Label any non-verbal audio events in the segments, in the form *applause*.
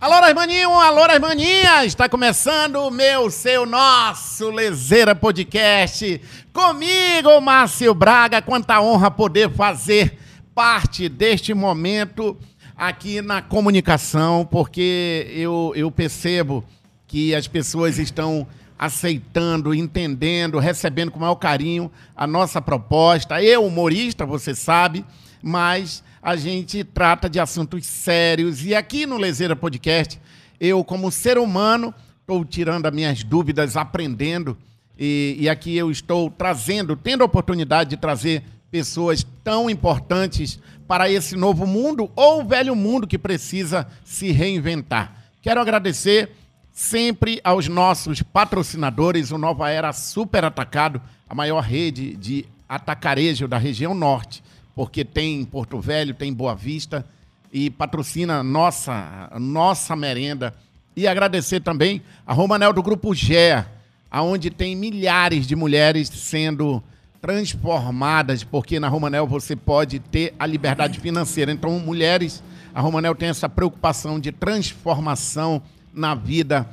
Alô, Rasmaninho, alô, Rasmaninha! Está começando o meu, seu, nosso Lezeira Podcast. Comigo, Márcio Braga. Quanta honra poder fazer parte deste momento aqui na comunicação, porque eu, eu percebo que as pessoas estão aceitando, entendendo, recebendo com maior carinho a nossa proposta. Eu, humorista, você sabe, mas a gente trata de assuntos sérios. E aqui no Lezeira Podcast, eu, como ser humano, estou tirando as minhas dúvidas, aprendendo. E, e aqui eu estou trazendo, tendo a oportunidade de trazer pessoas tão importantes para esse novo mundo ou velho mundo que precisa se reinventar. Quero agradecer sempre aos nossos patrocinadores, o Nova Era Super Atacado, a maior rede de atacarejo da região norte porque tem Porto Velho, tem Boa Vista e patrocina nossa nossa merenda. E agradecer também a Romanel do Grupo GEA, aonde tem milhares de mulheres sendo transformadas, porque na Romanel você pode ter a liberdade financeira. Então, mulheres, a Romanel tem essa preocupação de transformação na vida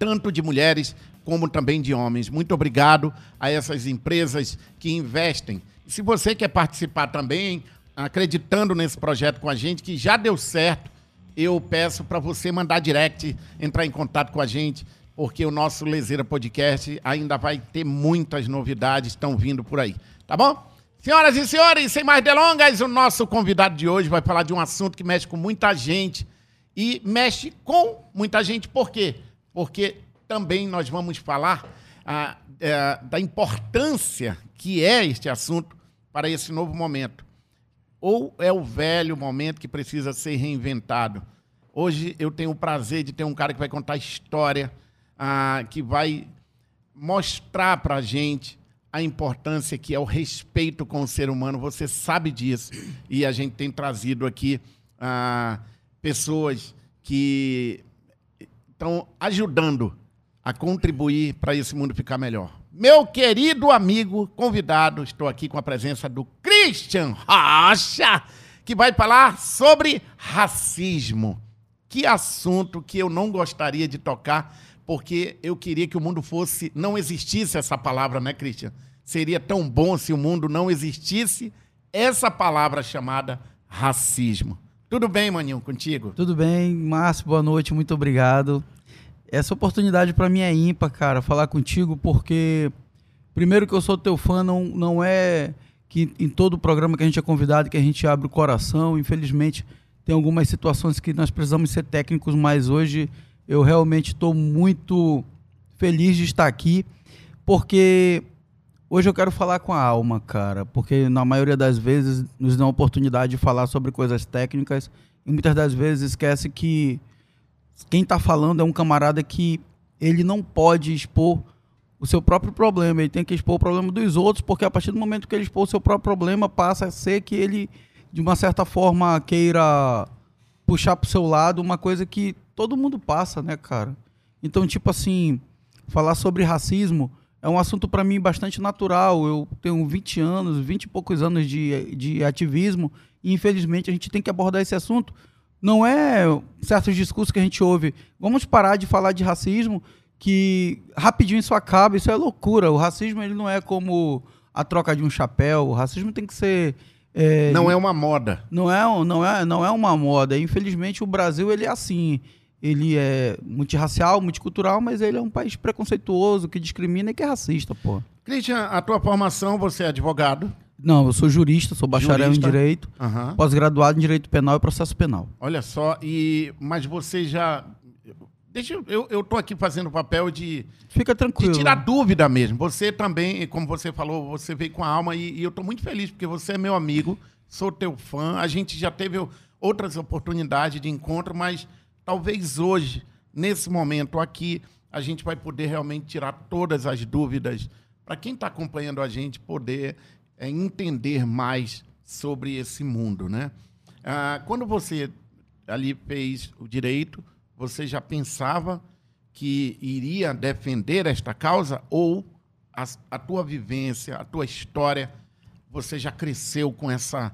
tanto de mulheres como também de homens. Muito obrigado a essas empresas que investem se você quer participar também, acreditando nesse projeto com a gente, que já deu certo, eu peço para você mandar direct, entrar em contato com a gente, porque o nosso Lezeira Podcast ainda vai ter muitas novidades, estão vindo por aí. Tá bom? Senhoras e senhores, sem mais delongas, o nosso convidado de hoje vai falar de um assunto que mexe com muita gente e mexe com muita gente. Por quê? Porque também nós vamos falar ah, é, da importância que é este assunto para esse novo momento. Ou é o velho momento que precisa ser reinventado. Hoje eu tenho o prazer de ter um cara que vai contar história, ah, que vai mostrar para a gente a importância que é o respeito com o ser humano. Você sabe disso. E a gente tem trazido aqui ah, pessoas que estão ajudando a contribuir para esse mundo ficar melhor meu querido amigo convidado, estou aqui com a presença do Christian Rocha, que vai falar sobre racismo. Que assunto que eu não gostaria de tocar, porque eu queria que o mundo fosse, não existisse essa palavra, né, Christian? Seria tão bom se o mundo não existisse essa palavra chamada racismo. Tudo bem, Maninho, contigo? Tudo bem, Márcio, boa noite, muito obrigado. Essa oportunidade para mim é ímpar, cara, falar contigo, porque primeiro que eu sou teu fã, não, não é que em todo programa que a gente é convidado que a gente abre o coração. Infelizmente, tem algumas situações que nós precisamos ser técnicos, mas hoje eu realmente estou muito feliz de estar aqui, porque hoje eu quero falar com a alma, cara, porque na maioria das vezes nos dá a oportunidade de falar sobre coisas técnicas e muitas das vezes esquece que quem está falando é um camarada que ele não pode expor o seu próprio problema, ele tem que expor o problema dos outros, porque a partir do momento que ele expor o seu próprio problema, passa a ser que ele, de uma certa forma, queira puxar para o seu lado uma coisa que todo mundo passa, né, cara? Então, tipo assim, falar sobre racismo é um assunto para mim bastante natural. Eu tenho 20 anos, 20 e poucos anos de, de ativismo, e infelizmente a gente tem que abordar esse assunto não é certos discursos que a gente ouve. Vamos parar de falar de racismo, que rapidinho isso acaba, isso é loucura. O racismo ele não é como a troca de um chapéu. O racismo tem que ser é, não é uma moda. Não é, não é, não é uma moda. Infelizmente o Brasil ele é assim. Ele é multirracial, multicultural, mas ele é um país preconceituoso, que discrimina e que é racista, pô. Christian, a tua formação, você é advogado? Não, eu sou jurista, sou bacharel jurista. em Direito, uhum. pós-graduado em Direito Penal e Processo Penal. Olha só, e mas você já... Deixa eu, eu tô aqui fazendo o papel de... Fica tranquilo. De tirar dúvida mesmo. Você também, como você falou, você veio com a alma e, e eu estou muito feliz, porque você é meu amigo, sou teu fã, a gente já teve outras oportunidades de encontro, mas talvez hoje, nesse momento aqui, a gente vai poder realmente tirar todas as dúvidas para quem está acompanhando a gente poder é, entender mais sobre esse mundo, né? Ah, quando você ali fez o direito, você já pensava que iria defender esta causa ou a, a tua vivência, a tua história, você já cresceu com essa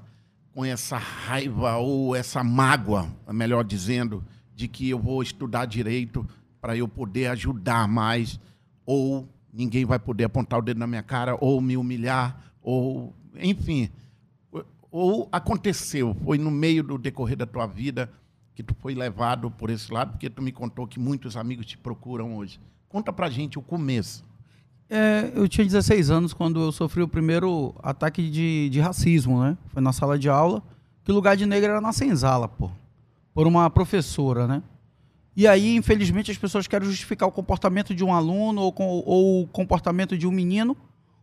com essa raiva ou essa mágoa, melhor dizendo, de que eu vou estudar direito para eu poder ajudar mais, ou ninguém vai poder apontar o dedo na minha cara, ou me humilhar, ou, enfim. Ou aconteceu, foi no meio do decorrer da tua vida que tu foi levado por esse lado, porque tu me contou que muitos amigos te procuram hoje. Conta pra gente o começo. É, eu tinha 16 anos quando eu sofri o primeiro ataque de, de racismo, né? Foi na sala de aula, que o lugar de negro era na senzala, pô. Por uma professora, né? E aí, infelizmente, as pessoas querem justificar o comportamento de um aluno ou, ou o comportamento de um menino,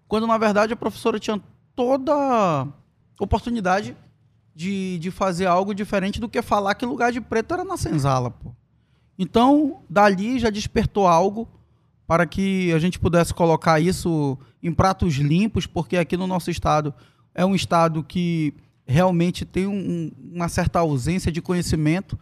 quando na verdade a professora tinha toda oportunidade de, de fazer algo diferente do que falar que lugar de preto era na senzala, pô. Então, dali já despertou algo para que a gente pudesse colocar isso em pratos limpos, porque aqui no nosso estado é um estado que realmente tem um, uma certa ausência de conhecimento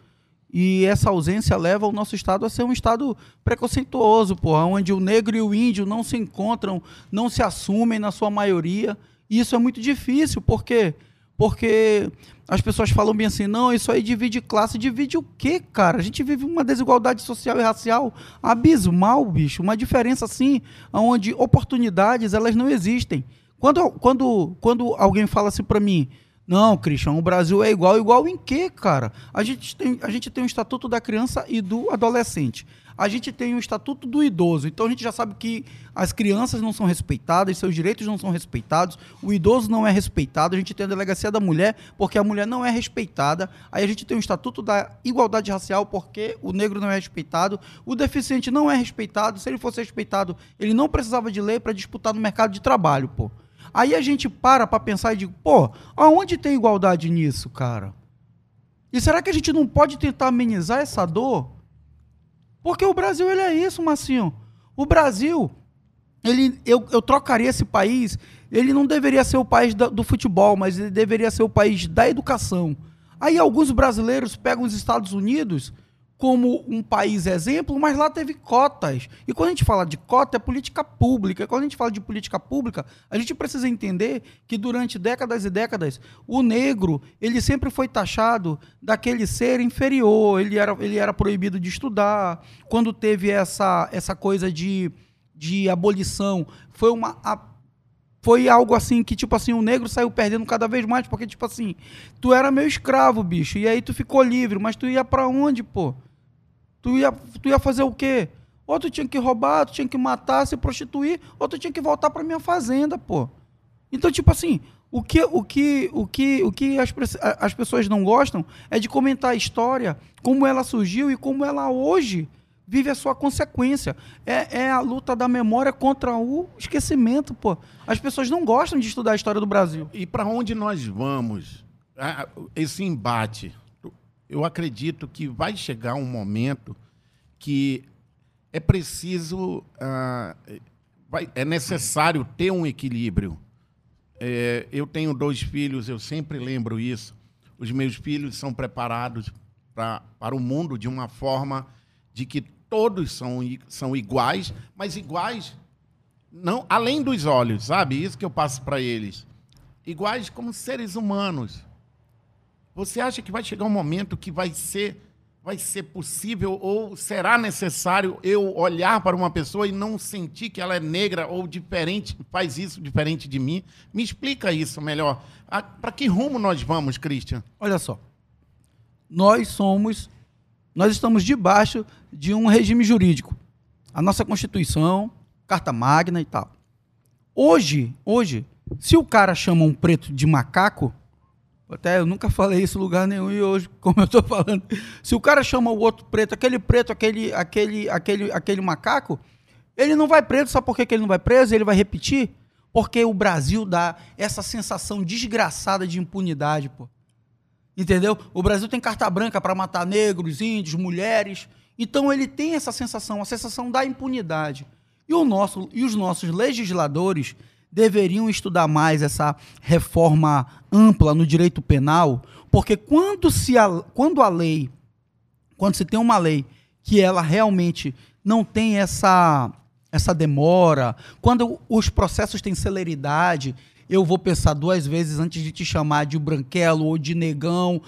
e essa ausência leva o nosso estado a ser um estado preconceituoso, porra, onde o negro e o índio não se encontram, não se assumem na sua maioria. E isso é muito difícil, porque porque as pessoas falam bem assim, não, isso aí divide classe. Divide o quê, cara? A gente vive uma desigualdade social e racial abismal, bicho. Uma diferença assim, onde oportunidades elas não existem. Quando, quando, quando alguém fala assim para mim, não, Christian, o Brasil é igual. Igual em quê, cara? A gente, tem, a gente tem o Estatuto da Criança e do Adolescente. A gente tem o Estatuto do Idoso. Então a gente já sabe que as crianças não são respeitadas, seus direitos não são respeitados, o idoso não é respeitado. A gente tem a Delegacia da Mulher, porque a mulher não é respeitada. Aí a gente tem o Estatuto da Igualdade Racial, porque o negro não é respeitado. O deficiente não é respeitado. Se ele fosse respeitado, ele não precisava de lei para disputar no mercado de trabalho, pô. Aí a gente para para pensar e diz, pô, aonde tem igualdade nisso, cara? E será que a gente não pode tentar amenizar essa dor? Porque o Brasil ele é isso, Massinho. O Brasil, ele, eu, eu trocaria esse país, ele não deveria ser o país do, do futebol, mas ele deveria ser o país da educação. Aí alguns brasileiros pegam os Estados Unidos como um país exemplo, mas lá teve cotas. E quando a gente fala de cota, é política pública. Quando a gente fala de política pública, a gente precisa entender que durante décadas e décadas, o negro, ele sempre foi taxado daquele ser inferior, ele era, ele era proibido de estudar. Quando teve essa, essa coisa de, de abolição, foi uma... A, foi algo assim que, tipo assim, o negro saiu perdendo cada vez mais, porque, tipo assim, tu era meu escravo, bicho, e aí tu ficou livre, mas tu ia para onde, pô? Tu ia, tu ia fazer o quê? Ou tu tinha que roubar, tu tinha que matar, se prostituir, ou tu tinha que voltar para minha fazenda, pô. Então, tipo assim, o que, o que, o que, o que as, as pessoas não gostam é de comentar a história, como ela surgiu e como ela hoje vive a sua consequência. É, é a luta da memória contra o esquecimento, pô. As pessoas não gostam de estudar a história do Brasil. E para onde nós vamos? Esse embate eu acredito que vai chegar um momento que é preciso, uh, vai, é necessário ter um equilíbrio. É, eu tenho dois filhos, eu sempre lembro isso. Os meus filhos são preparados pra, para o mundo de uma forma de que todos são, são iguais, mas iguais não além dos olhos, sabe? Isso que eu passo para eles. Iguais como seres humanos. Você acha que vai chegar um momento que vai ser, vai ser possível ou será necessário eu olhar para uma pessoa e não sentir que ela é negra ou diferente, faz isso diferente de mim? Me explica isso melhor. Para que rumo nós vamos, Christian? Olha só. Nós somos, nós estamos debaixo de um regime jurídico. A nossa Constituição, Carta Magna e tal. Hoje, hoje, se o cara chama um preto de macaco, até eu nunca falei isso em lugar nenhum e hoje, *laughs* como eu estou falando, se o cara chama o outro preto, aquele preto, aquele, aquele, aquele, aquele macaco, ele não vai preso, sabe por que, ele não vai preso? Ele vai repetir? Porque o Brasil dá essa sensação desgraçada de impunidade, pô. Entendeu? O Brasil tem carta branca para matar negros, índios, mulheres. Então ele tem essa sensação, a sensação da impunidade. E, o nosso, e os nossos legisladores deveriam estudar mais essa reforma ampla no direito penal, porque quando, se a, quando a lei, quando se tem uma lei que ela realmente não tem essa, essa demora, quando os processos têm celeridade, eu vou pensar duas vezes antes de te chamar de branquelo ou de negão,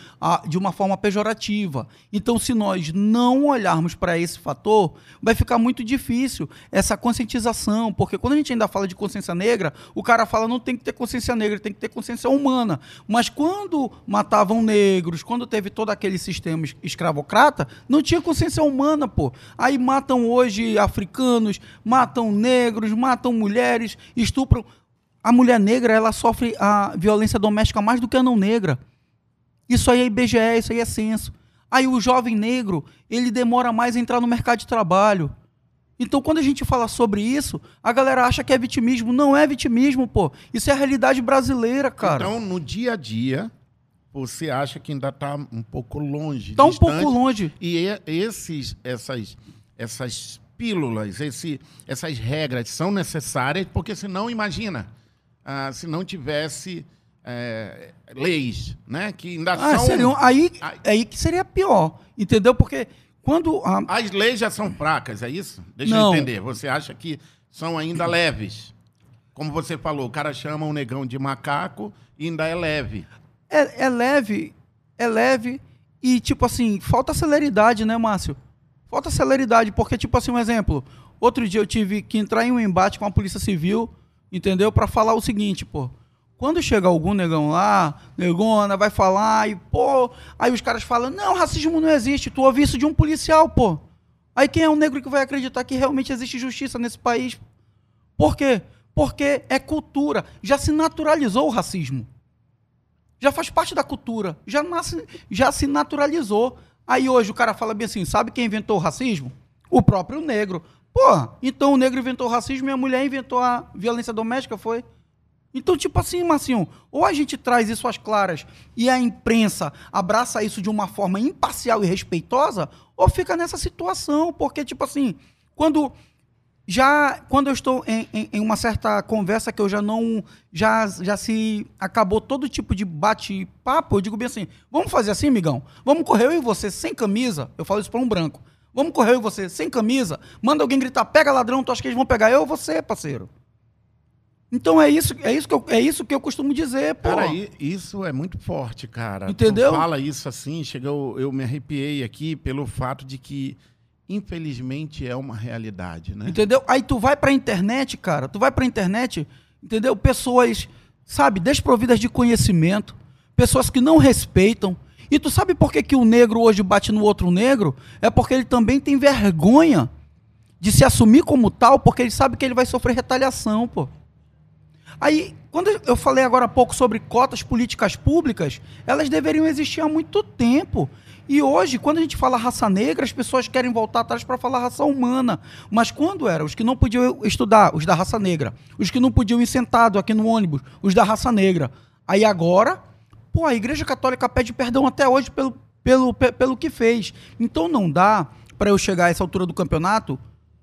de uma forma pejorativa. Então, se nós não olharmos para esse fator, vai ficar muito difícil essa conscientização, porque quando a gente ainda fala de consciência negra, o cara fala não tem que ter consciência negra, tem que ter consciência humana. Mas quando matavam negros, quando teve todo aquele sistema escravocrata, não tinha consciência humana, pô. Aí matam hoje africanos, matam negros, matam mulheres, estupram a mulher negra ela sofre a violência doméstica mais do que a não negra. Isso aí é IBGE, isso aí é censo. Aí o jovem negro, ele demora mais a entrar no mercado de trabalho. Então, quando a gente fala sobre isso, a galera acha que é vitimismo. Não é vitimismo, pô. Isso é a realidade brasileira, cara. Então, no dia a dia, você acha que ainda está um pouco longe. Está um pouco longe. E esses, essas, essas pílulas, esse, essas regras são necessárias, porque senão, imagina, ah, se não tivesse é, leis, né? Que ainda ah, são. Seriam, aí, aí que seria pior, entendeu? Porque quando. A... As leis já são fracas, é isso? Deixa não. eu entender. Você acha que são ainda leves? Como você falou, o cara chama um negão de macaco e ainda é leve. É, é leve, é leve e, tipo assim, falta celeridade, né, Márcio? Falta celeridade, porque, tipo assim, um exemplo. Outro dia eu tive que entrar em um embate com a Polícia Civil entendeu? Para falar o seguinte, pô. Quando chega algum negão lá, negona, vai falar e, pô, aí os caras falam, não, racismo não existe, tu ouvi isso de um policial, pô. Aí quem é um negro que vai acreditar que realmente existe justiça nesse país? Por quê? Porque é cultura. Já se naturalizou o racismo. Já faz parte da cultura. Já, nasce, já se naturalizou. Aí hoje o cara fala bem assim: sabe quem inventou o racismo? O próprio negro. Pô, então o negro inventou o racismo e a mulher inventou a violência doméstica, foi? Então, tipo assim, Marcinho, ou a gente traz isso às claras e a imprensa abraça isso de uma forma imparcial e respeitosa, ou fica nessa situação, porque, tipo assim, quando já quando eu estou em, em, em, uma certa conversa que eu já não já já se acabou todo tipo de bate-papo, eu digo bem assim: vamos fazer assim, migão? Vamos correr eu e você sem camisa? Eu falo isso para um branco. Vamos correr eu e você, sem camisa. Manda alguém gritar, pega ladrão, tu acha que eles vão pegar eu ou você, parceiro? Então é isso, é isso que eu, é isso que eu costumo dizer, pô. Cara, isso é muito forte, cara. Entendeu? Tu fala isso assim, chegou, eu me arrepiei aqui pelo fato de que infelizmente é uma realidade, né? Entendeu? Aí tu vai pra internet, cara, tu vai pra internet, entendeu? Pessoas, sabe, desprovidas de conhecimento, pessoas que não respeitam, e tu sabe por que, que o negro hoje bate no outro negro? É porque ele também tem vergonha de se assumir como tal, porque ele sabe que ele vai sofrer retaliação, pô. Aí, quando eu falei agora há pouco sobre cotas políticas públicas, elas deveriam existir há muito tempo. E hoje, quando a gente fala raça negra, as pessoas querem voltar atrás para falar raça humana. Mas quando era? Os que não podiam estudar, os da raça negra. Os que não podiam ir sentado aqui no ônibus, os da raça negra. Aí agora, Pô, a Igreja Católica pede perdão até hoje pelo, pelo, pelo que fez. Então não dá para eu chegar a essa altura do campeonato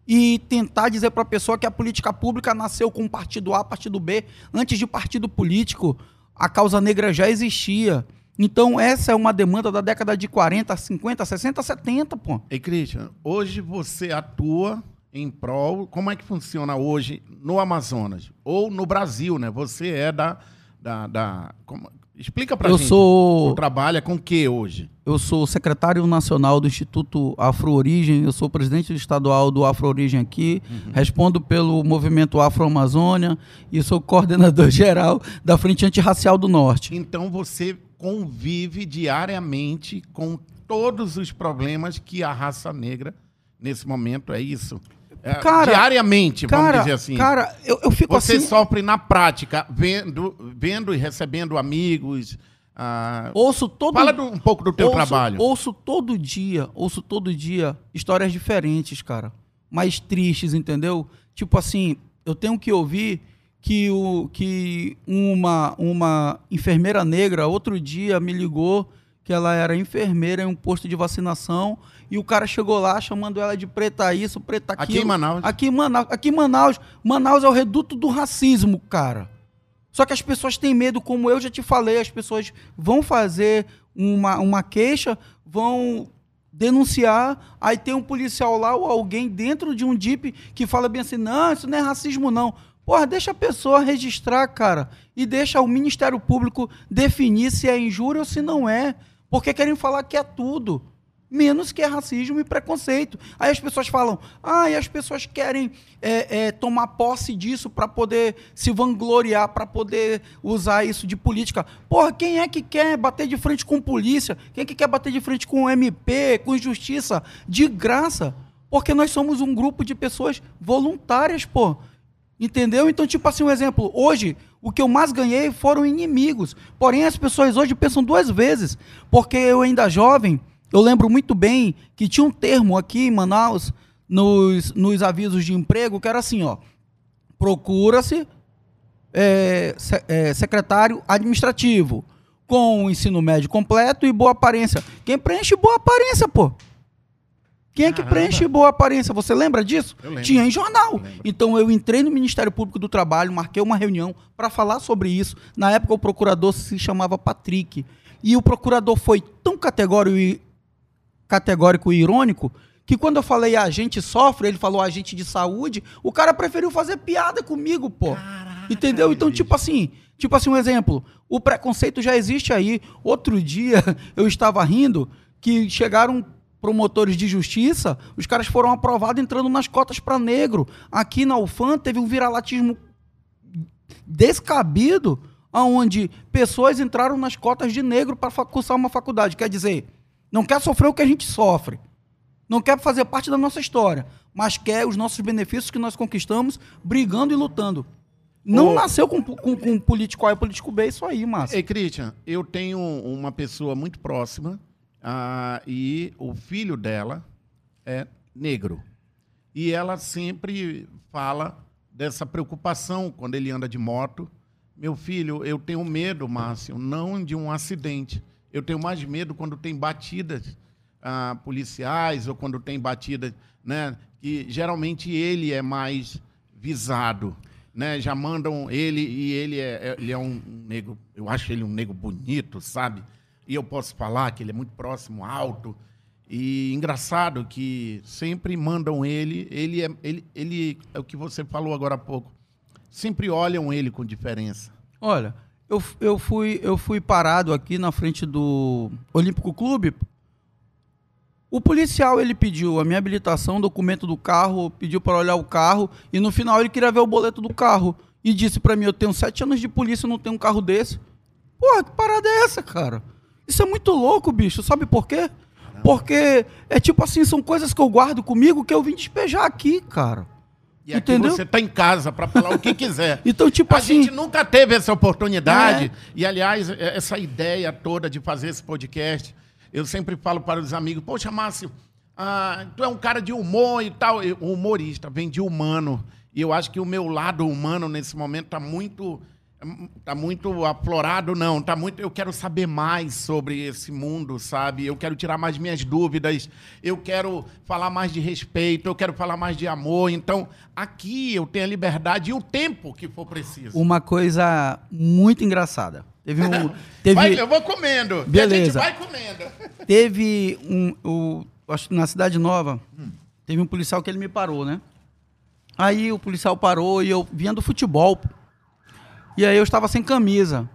e tentar dizer para a pessoa que a política pública nasceu com partido A, partido B, antes de partido político. A causa negra já existia. Então, essa é uma demanda da década de 40, 50, 60, 70, pô. E, Christian, hoje você atua em prol. Como é que funciona hoje no Amazonas? Ou no Brasil, né? Você é da. da, da como, Explica pra eu gente. Sou... Tu trabalha com o que hoje? Eu sou secretário nacional do Instituto Afro Origem, eu sou presidente estadual do Afro Origem aqui, uhum. respondo pelo movimento Afro Amazônia e sou coordenador *laughs* geral da Frente Antirracial do Norte. Então você convive diariamente com todos os problemas que a raça negra nesse momento é isso? É, cara, diariamente, vamos cara, dizer assim. Cara, eu, eu fico Você assim... sofre na prática, vendo, vendo e recebendo amigos. Ah, ouço todo Fala do, um pouco do teu ouço, trabalho. Ouço todo dia, ouço todo dia histórias diferentes, cara. Mais tristes, entendeu? Tipo assim, eu tenho que ouvir que, o, que uma, uma enfermeira negra outro dia me ligou que ela era enfermeira em um posto de vacinação e o cara chegou lá chamando ela de preta isso, preta aquilo. Aqui em Manaus. Aqui em Manaus. Aqui em Manaus. Manaus é o reduto do racismo, cara. Só que as pessoas têm medo, como eu já te falei, as pessoas vão fazer uma, uma queixa, vão denunciar, aí tem um policial lá ou alguém dentro de um DIP que fala bem assim, não, isso não é racismo não. Porra, deixa a pessoa registrar, cara, e deixa o Ministério Público definir se é injúria ou se não é. Porque querem falar que é tudo menos que é racismo e preconceito. Aí as pessoas falam, ah, e as pessoas querem é, é, tomar posse disso para poder se vangloriar, para poder usar isso de política. Porra, quem é que quer bater de frente com polícia? Quem é que quer bater de frente com MP, com justiça? De graça. Porque nós somos um grupo de pessoas voluntárias, pô. Entendeu? Então, tipo assim, um exemplo. Hoje, o que eu mais ganhei foram inimigos. Porém, as pessoas hoje pensam duas vezes. Porque eu ainda jovem eu lembro muito bem que tinha um termo aqui em Manaus, nos, nos avisos de emprego, que era assim, ó. Procura-se é, se, é, secretário administrativo com ensino médio completo e boa aparência. Quem preenche boa aparência, pô? Quem é que Caramba. preenche boa aparência? Você lembra disso? Tinha em jornal. Eu então eu entrei no Ministério Público do Trabalho, marquei uma reunião para falar sobre isso. Na época o procurador se chamava Patrick. E o procurador foi tão categórico e categórico e irônico que quando eu falei a gente sofre, ele falou agente de saúde, o cara preferiu fazer piada comigo, pô. Caraca, Entendeu? Então, tipo assim, tipo assim, um exemplo. O preconceito já existe aí. Outro dia *laughs* eu estava rindo que chegaram promotores de justiça, os caras foram aprovados entrando nas cotas para negro. Aqui na UFAM teve um viralatismo descabido, aonde pessoas entraram nas cotas de negro para cursar uma faculdade. Quer dizer, não quer sofrer o que a gente sofre. Não quer fazer parte da nossa história. Mas quer os nossos benefícios que nós conquistamos brigando e lutando. Não Ô, nasceu com, com, com político A e político B, isso aí, Márcio. Ei, Christian, eu tenho uma pessoa muito próxima uh, e o filho dela é negro. E ela sempre fala dessa preocupação quando ele anda de moto. Meu filho, eu tenho medo, Márcio, não de um acidente, eu tenho mais medo quando tem batidas ah, policiais ou quando tem batidas, né? Que geralmente ele é mais visado, né? Já mandam ele e ele é, é ele é um negro, eu acho ele um negro bonito, sabe? E eu posso falar que ele é muito próximo, alto. E engraçado que sempre mandam ele, ele é, ele, ele é o que você falou agora há pouco. Sempre olham ele com diferença. Olha, eu, eu, fui, eu fui parado aqui na frente do Olímpico Clube. O policial ele pediu a minha habilitação, documento do carro, pediu para olhar o carro e no final ele queria ver o boleto do carro e disse para mim: Eu tenho sete anos de polícia, não tenho um carro desse. Porra, que parada é essa, cara? Isso é muito louco, bicho. Sabe por quê? Porque é tipo assim, são coisas que eu guardo comigo que eu vim despejar aqui, cara. E aqui Entendeu? você está em casa para falar o que quiser. *laughs* então, tipo a assim. A gente nunca teve essa oportunidade. É. E, aliás, é, essa ideia toda de fazer esse podcast, eu sempre falo para os amigos: Poxa, Márcio, ah, tu é um cara de humor e tal. O humorista vem de humano. E eu acho que o meu lado humano nesse momento está muito Tá muito aflorado, não. Tá muito. Eu quero saber mais sobre esse mundo, sabe? Eu quero tirar mais minhas dúvidas. Eu quero falar mais de respeito. Eu quero falar mais de amor. Então, aqui eu tenho a liberdade e o tempo que for preciso. Uma coisa muito engraçada. Teve um. *laughs* Teve... Vai, eu vou comendo. Beleza. A gente vai comendo. *laughs* Teve um. O, acho na Cidade Nova, hum. teve um policial que ele me parou, né? Aí o policial parou e eu vinha do futebol. E aí eu estava sem camisa.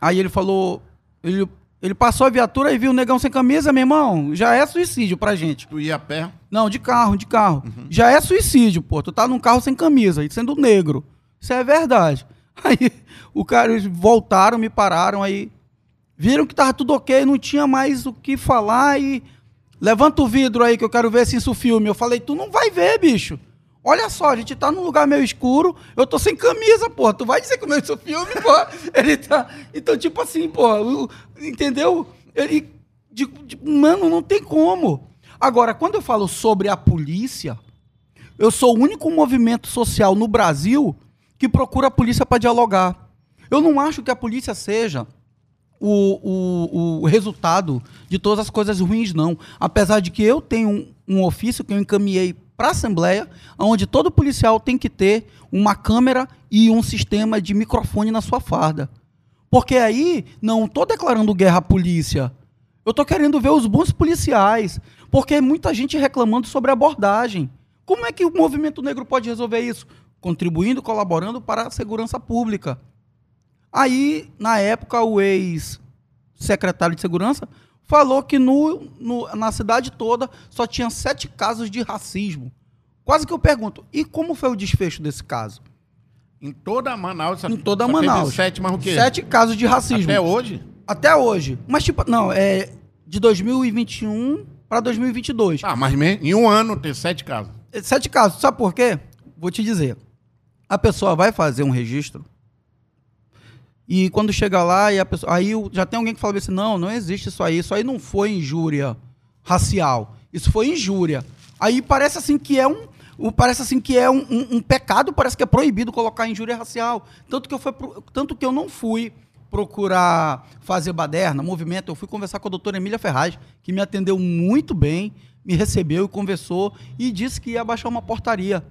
Aí ele falou, ele, ele passou a viatura e viu o negão sem camisa, meu irmão, já é suicídio pra gente. Tu ia a pé? Não, de carro, de carro. Uhum. Já é suicídio, pô. Tu tá num carro sem camisa, e sendo negro. Isso é verdade. *laughs* Aí o cara, eles voltaram, me pararam, aí viram que tava tudo ok, não tinha mais o que falar e levanta o vidro aí que eu quero ver se isso filme. Eu falei, tu não vai ver, bicho. Olha só, a gente tá num lugar meio escuro, eu tô sem camisa, pô. Tu vai dizer que não é seu filme, pô? *laughs* Ele tá. Então, tipo assim, pô, entendeu? Ele. De, de, mano, não tem como. Agora, quando eu falo sobre a polícia, eu sou o único movimento social no Brasil que procura a polícia para dialogar. Eu não acho que a polícia seja o, o, o resultado de todas as coisas ruins, não. Apesar de que eu tenho um, um ofício que eu encaminhei para a Assembleia, onde todo policial tem que ter uma câmera e um sistema de microfone na sua farda. Porque aí, não estou declarando guerra à polícia. Eu estou querendo ver os bons policiais. Porque muita gente reclamando sobre abordagem. Como é que o movimento negro pode resolver isso? contribuindo, colaborando para a segurança pública. Aí, na época, o ex-secretário de segurança falou que no, no, na cidade toda só tinha sete casos de racismo. Quase que eu pergunto, e como foi o desfecho desse caso? Em toda Manaus. Em toda Manaus. Sete, mas o quê? Sete casos de racismo. Até hoje? Até hoje. Mas, tipo, não, é de 2021 para 2022. Ah, mas em um ano ter sete casos. Sete casos. Sabe por quê? Vou te dizer. A pessoa vai fazer um registro e quando chega lá e a pessoa, aí já tem alguém que fala assim, não, não existe isso aí, isso aí não foi injúria racial, isso foi injúria. Aí parece assim que é um, parece assim que é um, um, um, pecado, parece que é proibido colocar injúria racial. Tanto que eu, fui, tanto que eu não fui procurar fazer baderna, movimento, eu fui conversar com a doutora Emília Ferraz, que me atendeu muito bem, me recebeu e conversou e disse que ia baixar uma portaria.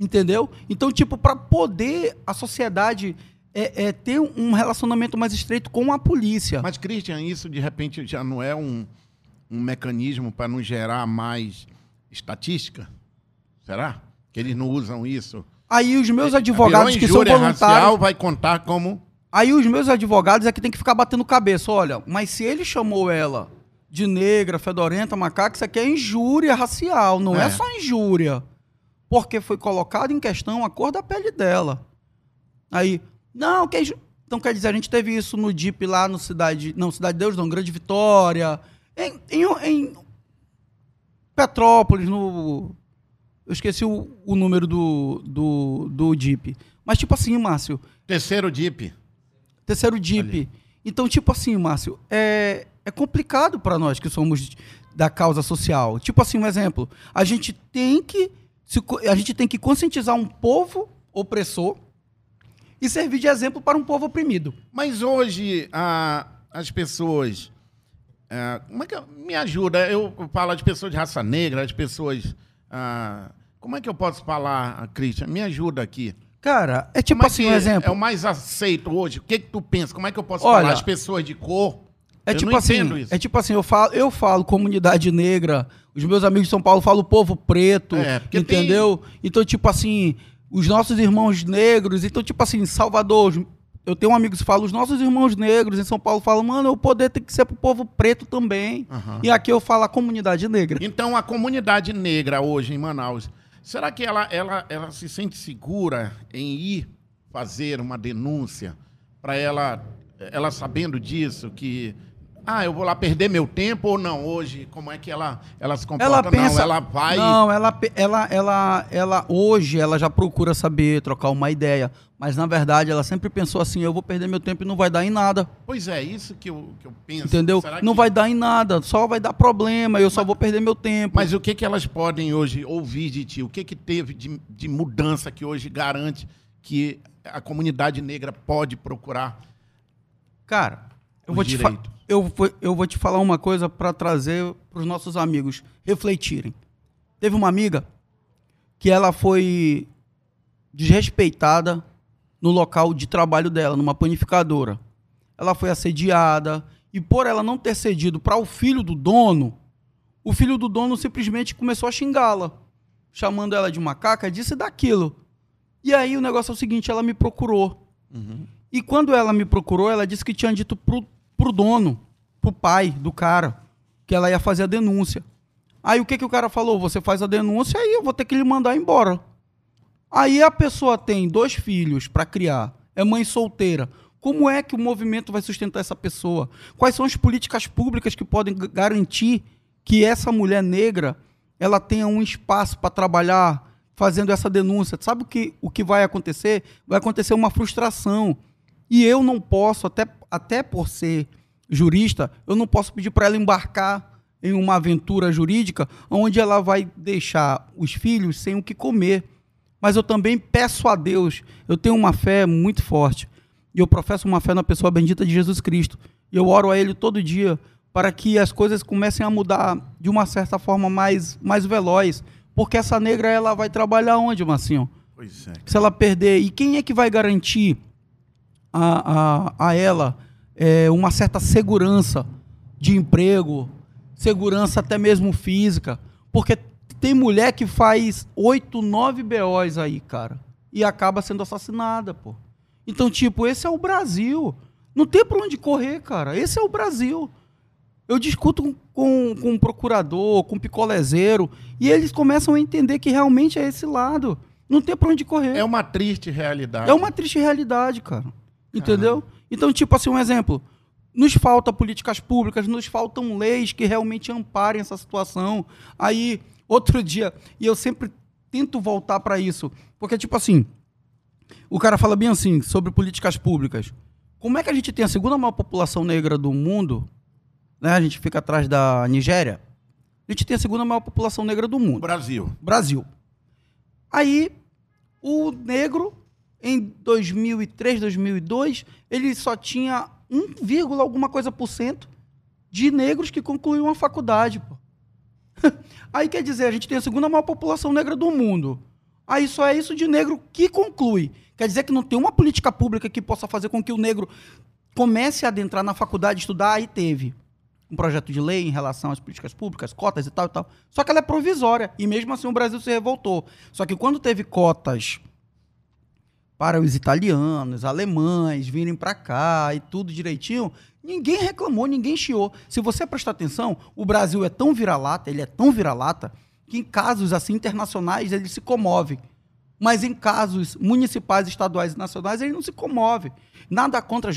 Entendeu? Então, tipo, para poder a sociedade é, é, ter um relacionamento mais estreito com a polícia. Mas, Christian, isso de repente já não é um, um mecanismo para não gerar mais estatística? Será? Que eles não usam isso? Aí os meus é, advogados que são voluntários... racial vai contar como... Aí os meus advogados é que tem que ficar batendo cabeça. Olha, mas se ele chamou ela de negra, fedorenta, macaca, isso aqui é injúria racial, não é, é só injúria. Porque foi colocado em questão a cor da pele dela. Aí, não, que então quer dizer, a gente teve isso no DIP lá no Cidade. Não, Cidade de Deus, não, Grande Vitória. Em, em, em Petrópolis, no. Eu esqueci o, o número do, do, do DIP. Mas, tipo assim, Márcio. Terceiro DIP. Terceiro DIP. Ali. Então, tipo assim, Márcio, é, é complicado para nós que somos da causa social. Tipo assim, um exemplo. A gente tem que. Se, a gente tem que conscientizar um povo opressor e servir de exemplo para um povo oprimido. Mas hoje, a, as pessoas. É, como é que eu, me ajuda? Eu falo de pessoas de raça negra, de pessoas. Ah, como é que eu posso falar, Christian? Me ajuda aqui. Cara, é tipo é assim, um exemplo. É o mais aceito hoje. O que, que tu pensa? Como é que eu posso Olha, falar? As pessoas de cor. É eu tipo assim, isso. é tipo assim, eu falo, eu falo comunidade negra, os meus amigos de São Paulo falam povo preto, é, entendeu? Tem... Então, tipo assim, os nossos irmãos negros. Então, tipo assim, Salvador, eu tenho um amigo que fala, os nossos irmãos negros em São Paulo falam, mano, o poder tem que ser pro povo preto também. Uhum. E aqui eu falo a comunidade negra. Então, a comunidade negra hoje em Manaus, será que ela, ela, ela se sente segura em ir fazer uma denúncia para ela, ela sabendo disso, que ah, eu vou lá perder meu tempo ou não? Hoje, como é que ela, ela se comporta? Ela pensa, não, ela vai. Não, ela, ela, ela, ela, hoje ela já procura saber, trocar uma ideia. Mas na verdade ela sempre pensou assim: eu vou perder meu tempo e não vai dar em nada. Pois é, isso que eu, que eu penso. Entendeu? Não que... vai dar em nada, só vai dar problema, eu mas, só vou perder meu tempo. Mas o que, que elas podem hoje ouvir de ti? O que, que teve de, de mudança que hoje garante que a comunidade negra pode procurar? Cara, eu vou, te eu, vou, eu vou te falar uma coisa para trazer para os nossos amigos refletirem. Teve uma amiga que ela foi desrespeitada no local de trabalho dela, numa panificadora. Ela foi assediada e por ela não ter cedido para o filho do dono, o filho do dono simplesmente começou a xingá-la, chamando ela de macaca, disse daquilo. E aí o negócio é o seguinte, ela me procurou. Uhum. E quando ela me procurou, ela disse que tinha dito pro pro dono, pro pai do cara, que ela ia fazer a denúncia. Aí o que, que o cara falou? Você faz a denúncia e eu vou ter que lhe mandar embora. Aí a pessoa tem dois filhos para criar, é mãe solteira. Como é que o movimento vai sustentar essa pessoa? Quais são as políticas públicas que podem garantir que essa mulher negra ela tenha um espaço para trabalhar fazendo essa denúncia? Sabe o que, o que vai acontecer? Vai acontecer uma frustração. E eu não posso, até, até por ser jurista, eu não posso pedir para ela embarcar em uma aventura jurídica onde ela vai deixar os filhos sem o que comer. Mas eu também peço a Deus, eu tenho uma fé muito forte, e eu professo uma fé na pessoa bendita de Jesus Cristo. E eu oro a Ele todo dia para que as coisas comecem a mudar de uma certa forma mais, mais veloz. Porque essa negra ela vai trabalhar onde, Marcinho? Pois é. Se ela perder. E quem é que vai garantir a, a, a ela é, uma certa segurança de emprego, segurança até mesmo física, porque tem mulher que faz oito, nove BOs aí, cara. e acaba sendo assassinada, pô. Então, tipo, esse é o Brasil. Não tem pra onde correr, cara. Esse é o Brasil. Eu discuto com, com, um procurador, com um picolezeiro, e eles começam a entender que realmente é esse lado. Não tem pra onde correr. É uma triste realidade. É uma triste realidade, cara. Entendeu? Então, tipo assim, um exemplo. Nos falta políticas públicas, nos faltam leis que realmente amparem essa situação. Aí, outro *laughs* dia, e eu sempre tento voltar para isso, porque, tipo assim, o cara fala bem assim sobre políticas públicas. Como é que a gente tem a segunda maior população negra do mundo? Né? A gente fica atrás da Nigéria. A gente tem a segunda maior população negra do mundo. Brasil. Brasil. Aí, o negro, em 2003, 2002, ele só tinha 1, alguma coisa por cento de negros que concluíam a faculdade. Pô. *laughs* Aí quer dizer, a gente tem a segunda maior população negra do mundo. Aí só é isso de negro que conclui. Quer dizer que não tem uma política pública que possa fazer com que o negro comece a adentrar na faculdade estudar. Aí teve um projeto de lei em relação às políticas públicas, cotas e tal e tal. Só que ela é provisória. E mesmo assim o Brasil se revoltou. Só que quando teve cotas para os italianos, alemães virem para cá e tudo direitinho, ninguém reclamou, ninguém chiou. Se você prestar atenção, o Brasil é tão vira-lata, ele é tão vira-lata, que em casos assim internacionais ele se comove. Mas em casos municipais, estaduais e nacionais ele não se comove. Nada contra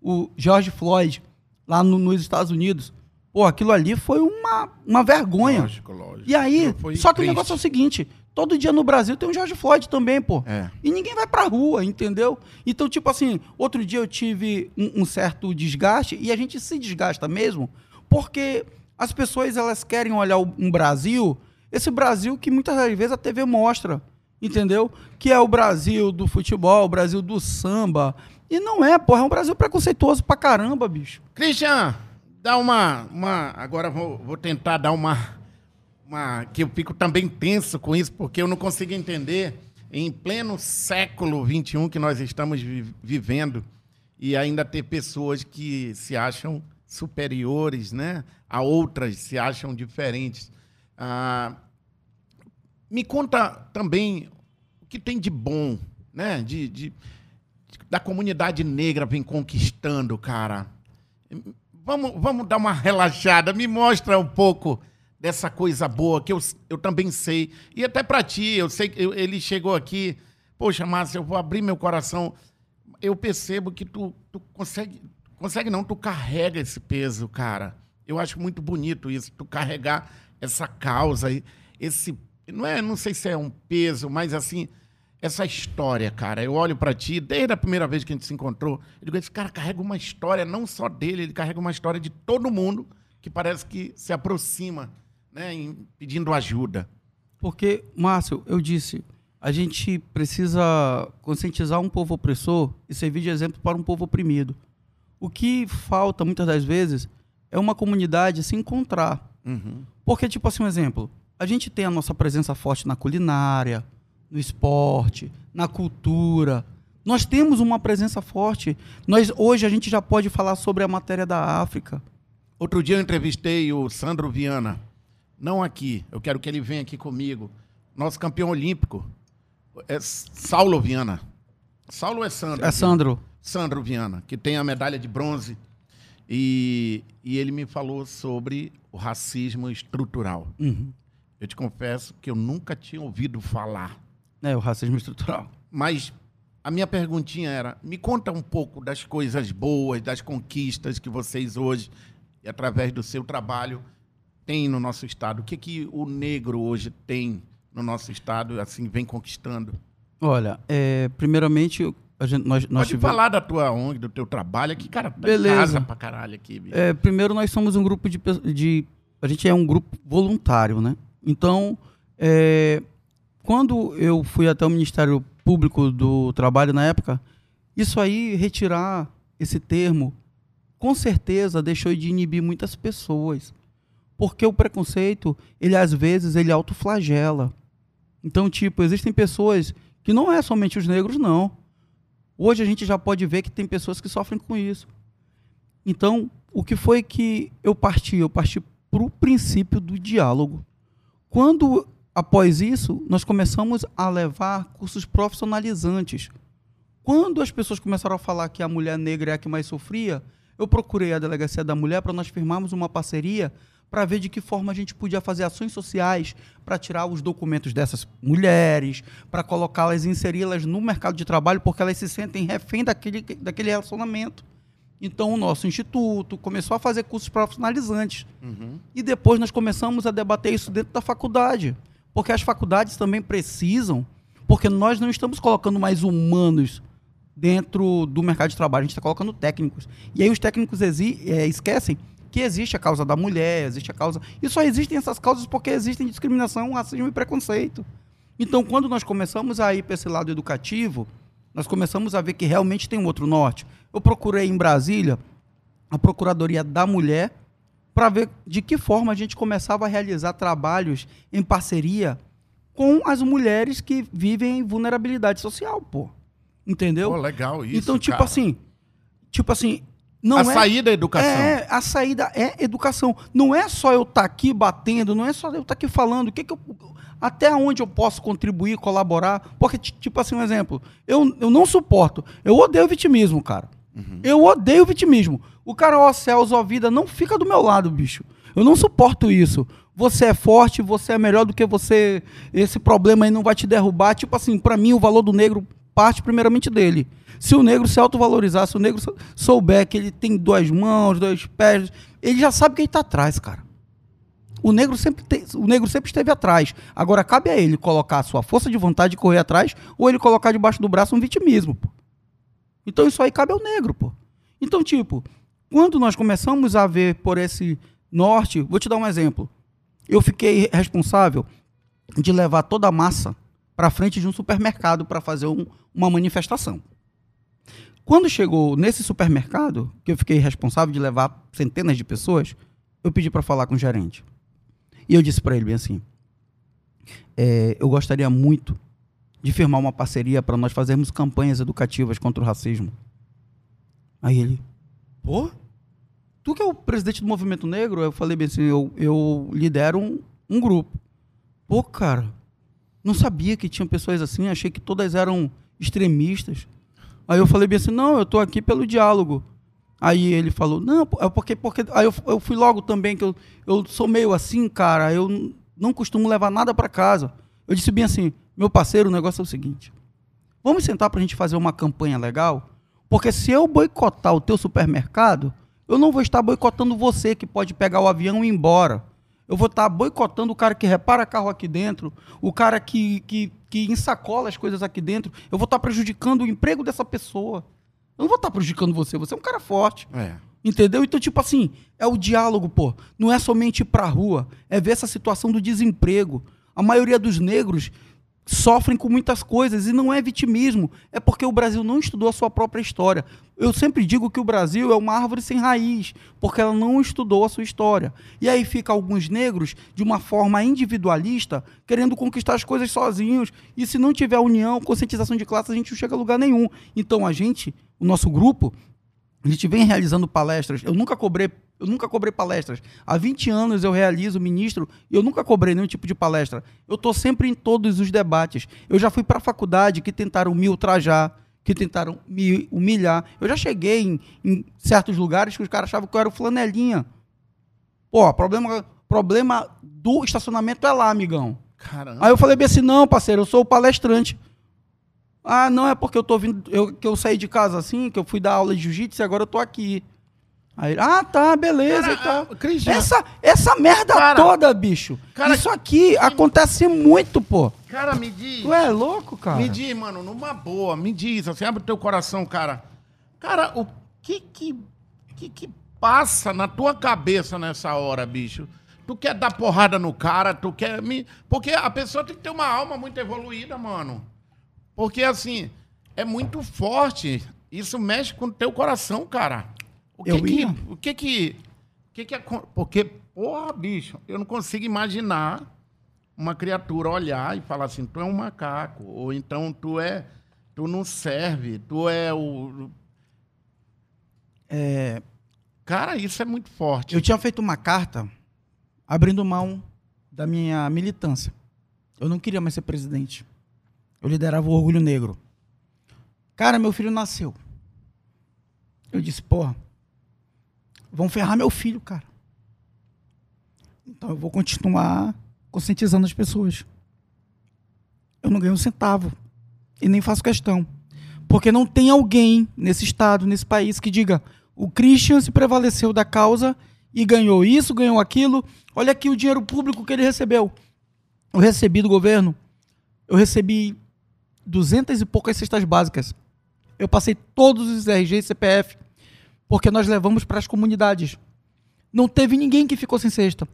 o George Floyd lá no, nos Estados Unidos. Pô, aquilo ali foi uma, uma vergonha. Lógico, lógico. E aí, só que triste. o negócio é o seguinte: todo dia no Brasil tem um George Floyd também, pô. É. E ninguém vai pra rua, entendeu? Então, tipo assim, outro dia eu tive um, um, certo desgaste, e a gente se desgasta mesmo, porque as pessoas elas querem olhar um Brasil, esse Brasil que muitas das vezes a TV mostra, entendeu? Que é o Brasil do futebol, o Brasil do samba. E não é, porra, é um Brasil preconceituoso pra caramba, bicho. Christian, dá uma. uma agora vou, vou tentar dar uma, uma. Que eu fico também tenso com isso, porque eu não consigo entender, em pleno século XXI que nós estamos vi vivendo, e ainda ter pessoas que se acham superiores né, a outras, se acham diferentes. Ah, me conta também o que tem de bom, né? De, de, da comunidade negra vem conquistando, cara vamos, vamos dar uma relaxada. Me mostra um pouco dessa coisa boa que eu, eu também sei. E até para ti, eu sei que ele chegou aqui. Poxa, Márcio, eu vou abrir meu coração. Eu percebo que tu, tu consegue. Consegue não, tu carrega esse peso, cara. Eu acho muito bonito isso, tu carregar essa causa, esse. Não é, não sei se é um peso, mas assim essa história, cara. Eu olho para ti, desde a primeira vez que a gente se encontrou, eu digo, esse cara carrega uma história não só dele, ele carrega uma história de todo mundo que parece que se aproxima, né, pedindo ajuda. Porque, Márcio, eu disse, a gente precisa conscientizar um povo opressor e servir de exemplo para um povo oprimido. O que falta, muitas das vezes, é uma comunidade se encontrar. Uhum. Porque, tipo assim, um exemplo, a gente tem a nossa presença forte na culinária, no esporte, na cultura. Nós temos uma presença forte. Nós hoje a gente já pode falar sobre a matéria da África. Outro dia eu entrevistei o Sandro Viana, não aqui. Eu quero que ele venha aqui comigo. Nosso campeão olímpico é Saulo Viana. Saulo é Sandro. É Sandro. Sandro Viana, que tem a medalha de bronze. E, e ele me falou sobre o racismo estrutural. Uhum. Eu te confesso que eu nunca tinha ouvido falar é, o racismo estrutural. Mas a minha perguntinha era: me conta um pouco das coisas boas, das conquistas que vocês hoje, através do seu trabalho, têm no nosso estado. O que, que o negro hoje tem no nosso estado, assim, vem conquistando? Olha, é, primeiramente, a gente, nós, nós Pode tivemos... falar da tua ONG, do teu trabalho aqui, cara, tá Beleza. casa pra caralho aqui. Bicho. É, primeiro, nós somos um grupo de, de... A gente é um grupo voluntário, né? Então, é, quando eu fui até o Ministério Público do Trabalho na época, isso aí, retirar esse termo, com certeza deixou de inibir muitas pessoas. Porque o preconceito, ele às vezes, ele autoflagela. Então, tipo, existem pessoas que não é somente os negros, não. Hoje a gente já pode ver que tem pessoas que sofrem com isso. Então, o que foi que eu parti? Eu parti para o princípio do diálogo. Quando após isso, nós começamos a levar cursos profissionalizantes. Quando as pessoas começaram a falar que a mulher negra é a que mais sofria, eu procurei a delegacia da mulher para nós firmarmos uma parceria para ver de que forma a gente podia fazer ações sociais para tirar os documentos dessas mulheres, para colocá-las e inseri-las no mercado de trabalho, porque elas se sentem refém daquele, daquele relacionamento. Então, o nosso instituto começou a fazer cursos profissionalizantes. Uhum. E depois nós começamos a debater isso dentro da faculdade. Porque as faculdades também precisam, porque nós não estamos colocando mais humanos dentro do mercado de trabalho, a gente está colocando técnicos. E aí os técnicos é, esquecem que existe a causa da mulher, existe a causa. E só existem essas causas porque existem discriminação, racismo e preconceito. Então, quando nós começamos a ir para esse lado educativo, nós começamos a ver que realmente tem um outro norte. Eu procurei em Brasília a Procuradoria da Mulher para ver de que forma a gente começava a realizar trabalhos em parceria com as mulheres que vivem em vulnerabilidade social, pô. Entendeu? Pô, legal isso. Então, tipo cara. assim, tipo assim, não a é, saída é educação. É, a saída é educação. Não é só eu estar tá aqui batendo, não é só eu estar tá aqui falando. O que, que eu, até onde eu posso contribuir, colaborar? Porque, tipo assim, um exemplo. Eu, eu não suporto. Eu odeio vitimismo, cara. Uhum. Eu odeio vitimismo. O cara, ó céus, ó vida, não fica do meu lado, bicho. Eu não suporto isso. Você é forte, você é melhor do que você. Esse problema aí não vai te derrubar. Tipo assim, para mim, o valor do negro parte primeiramente dele. Se o negro se autovalorizar, se o negro souber que ele tem duas mãos, dois pés, ele já sabe que ele está atrás, cara. O negro, sempre te, o negro sempre esteve atrás. Agora cabe a ele colocar a sua força de vontade de correr atrás ou ele colocar debaixo do braço um vitimismo. Pô. Então isso aí cabe ao negro, pô. Então, tipo, quando nós começamos a ver por esse norte, vou te dar um exemplo. Eu fiquei responsável de levar toda a massa para frente de um supermercado para fazer um, uma manifestação. Quando chegou nesse supermercado, que eu fiquei responsável de levar centenas de pessoas, eu pedi para falar com o gerente. E eu disse para ele bem assim: é, eu gostaria muito de firmar uma parceria para nós fazermos campanhas educativas contra o racismo. Aí ele, pô, tu que é o presidente do movimento negro? Eu falei bem assim: eu, eu lidero um, um grupo. Pô, cara, não sabia que tinha pessoas assim, achei que todas eram extremistas. Aí eu falei bem assim, não, eu tô aqui pelo diálogo. Aí ele falou, não, é porque, porque. Aí eu, eu fui logo também, que eu, eu sou meio assim, cara, eu não costumo levar nada para casa. Eu disse bem assim, meu parceiro, o negócio é o seguinte. Vamos sentar pra gente fazer uma campanha legal? Porque se eu boicotar o teu supermercado, eu não vou estar boicotando você que pode pegar o avião e ir embora. Eu vou estar boicotando o cara que repara carro aqui dentro, o cara que, que, que ensacola as coisas aqui dentro. Eu vou estar prejudicando o emprego dessa pessoa. Eu não vou estar prejudicando você, você é um cara forte. É. Entendeu? Então, tipo assim, é o diálogo, pô. Não é somente ir pra rua, é ver essa situação do desemprego. A maioria dos negros sofrem com muitas coisas e não é vitimismo, é porque o Brasil não estudou a sua própria história. Eu sempre digo que o Brasil é uma árvore sem raiz, porque ela não estudou a sua história. E aí fica alguns negros de uma forma individualista, querendo conquistar as coisas sozinhos, e se não tiver união, conscientização de classe, a gente não chega a lugar nenhum. Então a gente, o nosso grupo, a gente vem realizando palestras. Eu nunca cobrei eu nunca cobrei palestras. Há 20 anos eu realizo ministro e eu nunca cobrei nenhum tipo de palestra. Eu estou sempre em todos os debates. Eu já fui para a faculdade que tentaram me ultrajar, que tentaram me humilhar. Eu já cheguei em, em, certos lugares que os caras achavam que eu era o flanelinha. Pô, problema, problema do estacionamento é lá, amigão. Caramba. Aí eu falei bem assim, não, parceiro, eu sou o palestrante. Ah, não, é porque eu tô vindo, eu, que eu saí de casa assim, que eu fui dar aula de jiu-jitsu e agora eu tô aqui. Aí, ah, tá, beleza cara, e tal. Essa, essa merda cara, toda, bicho. Cara, isso aqui acontece muito, pô. Cara, me diz. Tu é louco, cara? Me diz, mano, numa boa, me diz, assim, abre o teu coração, cara. Cara, o que que, que que passa na tua cabeça nessa hora, bicho? Tu quer dar porrada no cara, tu quer me. Porque a pessoa tem que ter uma alma muito evoluída, mano. Porque, assim, é muito forte. Isso mexe com o teu coração, cara. O que eu que, ia. O que que... O que que... Porque, porra, bicho, eu não consigo imaginar uma criatura olhar e falar assim, tu é um macaco, ou então tu é... Tu não serve, tu é o... É... Cara, isso é muito forte. Eu tinha feito uma carta abrindo mão da minha militância. Eu não queria mais ser presidente. Eu liderava o Orgulho Negro. Cara, meu filho nasceu. Eu disse, porra, vão ferrar meu filho, cara. Então eu vou continuar conscientizando as pessoas. Eu não ganho um centavo. E nem faço questão. Porque não tem alguém nesse estado, nesse país, que diga o Christian se prevaleceu da causa e ganhou isso, ganhou aquilo. Olha aqui o dinheiro público que ele recebeu. Eu recebi do governo, eu recebi duzentas e poucas cestas básicas. Eu passei todos os RG e CPF, porque nós levamos para as comunidades. Não teve ninguém que ficou sem cesta.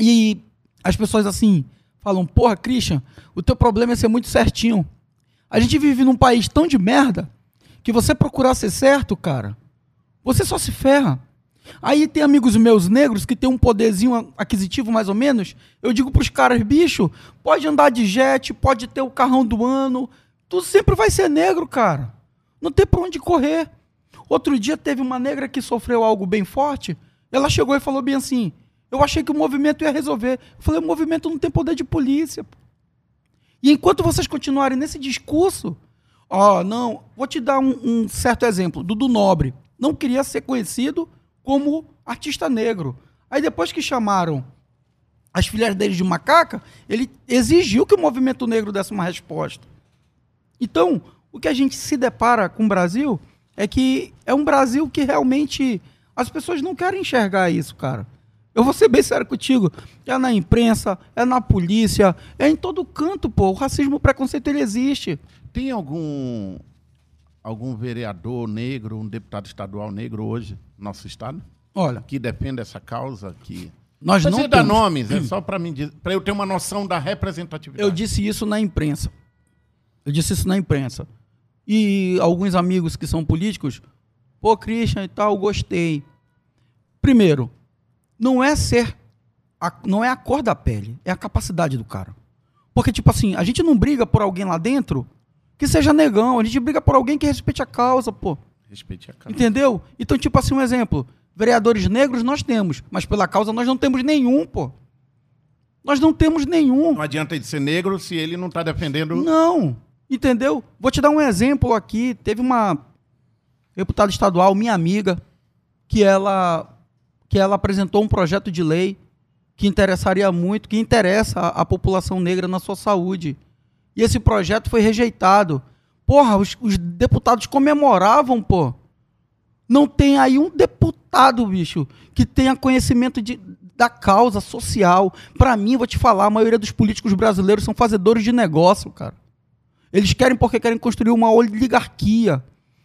E as pessoas assim falam: Porra, Christian, o teu problema é ser muito certinho. A gente vive num país tão de merda que você procurar ser certo, cara, você só se ferra. Aí tem amigos meus negros que tem um poderzinho aquisitivo mais ou menos. Eu digo pros caras, bicho, pode andar de jet, pode ter o carrão do ano. Tu sempre vai ser negro, cara. Não tem pra onde correr. Outro dia teve uma negra que sofreu algo bem forte. Ela chegou e falou bem assim: Eu achei que o movimento ia resolver. Eu falei: O movimento não tem poder de polícia. E enquanto vocês continuarem nesse discurso, ó, não, vou te dar um, um certo exemplo. Dudu Nobre não queria ser conhecido como artista negro. Aí depois que chamaram as filhas dele de macaca, ele exigiu que o movimento negro desse uma resposta. Então, o que a gente se depara com o Brasil é que é um Brasil que realmente as pessoas não querem enxergar isso, cara. Eu vou ser bem sério contigo. É na imprensa, é na polícia, é em todo canto, pô. O racismo, o preconceito, ele existe. Tem algum algum vereador negro, um deputado estadual negro hoje no nosso estado? Olha, que defende essa causa que nós não temos... nomes, é só para mim para eu ter uma noção da representatividade. Eu disse isso na imprensa. Eu disse isso na imprensa. E alguns amigos que são políticos, pô, Christian e tal, gostei. Primeiro, não é ser a, não é a cor da pele, é a capacidade do cara. Porque tipo assim, a gente não briga por alguém lá dentro que seja negão. A gente briga por alguém que respeite a causa, pô. Respeite a causa. Entendeu? Então, tipo assim, um exemplo. Vereadores negros nós temos, mas pela causa nós não temos nenhum, pô. Nós não temos nenhum. Não adianta ele ser negro se ele não está defendendo. Não. Entendeu? Vou te dar um exemplo aqui. Teve uma deputada estadual, minha amiga, que ela que ela apresentou um projeto de lei que interessaria muito, que interessa a, a população negra na sua saúde e esse projeto foi rejeitado. Porra, os, os deputados comemoravam, pô. Não tem aí um deputado, bicho, que tenha conhecimento de, da causa social. Para mim, vou te falar, a maioria dos políticos brasileiros são fazedores de negócio, cara. Eles querem porque querem construir uma oligarquia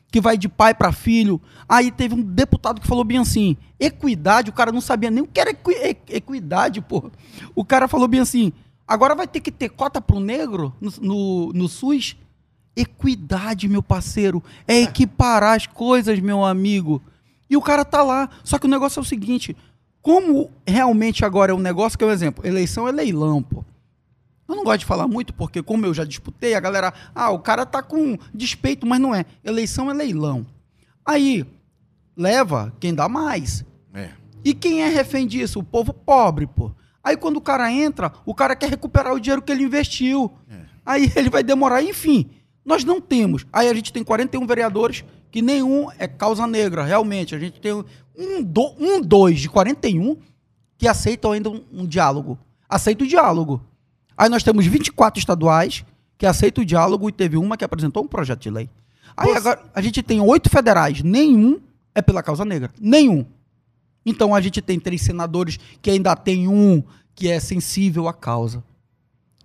que vai de pai para filho. Aí teve um deputado que falou bem assim: equidade, o cara não sabia nem o que era equi equidade, pô. O cara falou bem assim: Agora vai ter que ter cota para o negro no, no, no SUS? Equidade, meu parceiro. É equiparar as coisas, meu amigo. E o cara tá lá. Só que o negócio é o seguinte: como realmente agora é um negócio que é um exemplo, eleição é leilão, pô. Eu não gosto de falar muito, porque como eu já disputei, a galera, ah, o cara tá com despeito, mas não é. Eleição é leilão. Aí, leva quem dá mais. É. E quem é refém disso? O povo pobre, pô. Aí quando o cara entra, o cara quer recuperar o dinheiro que ele investiu. É. Aí *laughs* ele vai demorar, enfim. Nós não temos. Aí a gente tem 41 vereadores, que nenhum é causa negra, realmente. A gente tem um, do, um dois de 41 que aceitam ainda um, um diálogo. Aceita o diálogo. Aí nós temos 24 estaduais que aceitam o diálogo e teve uma que apresentou um projeto de lei. Aí agora a gente tem oito federais, nenhum é pela causa negra. Nenhum. Então a gente tem três senadores que ainda tem um que é sensível à causa.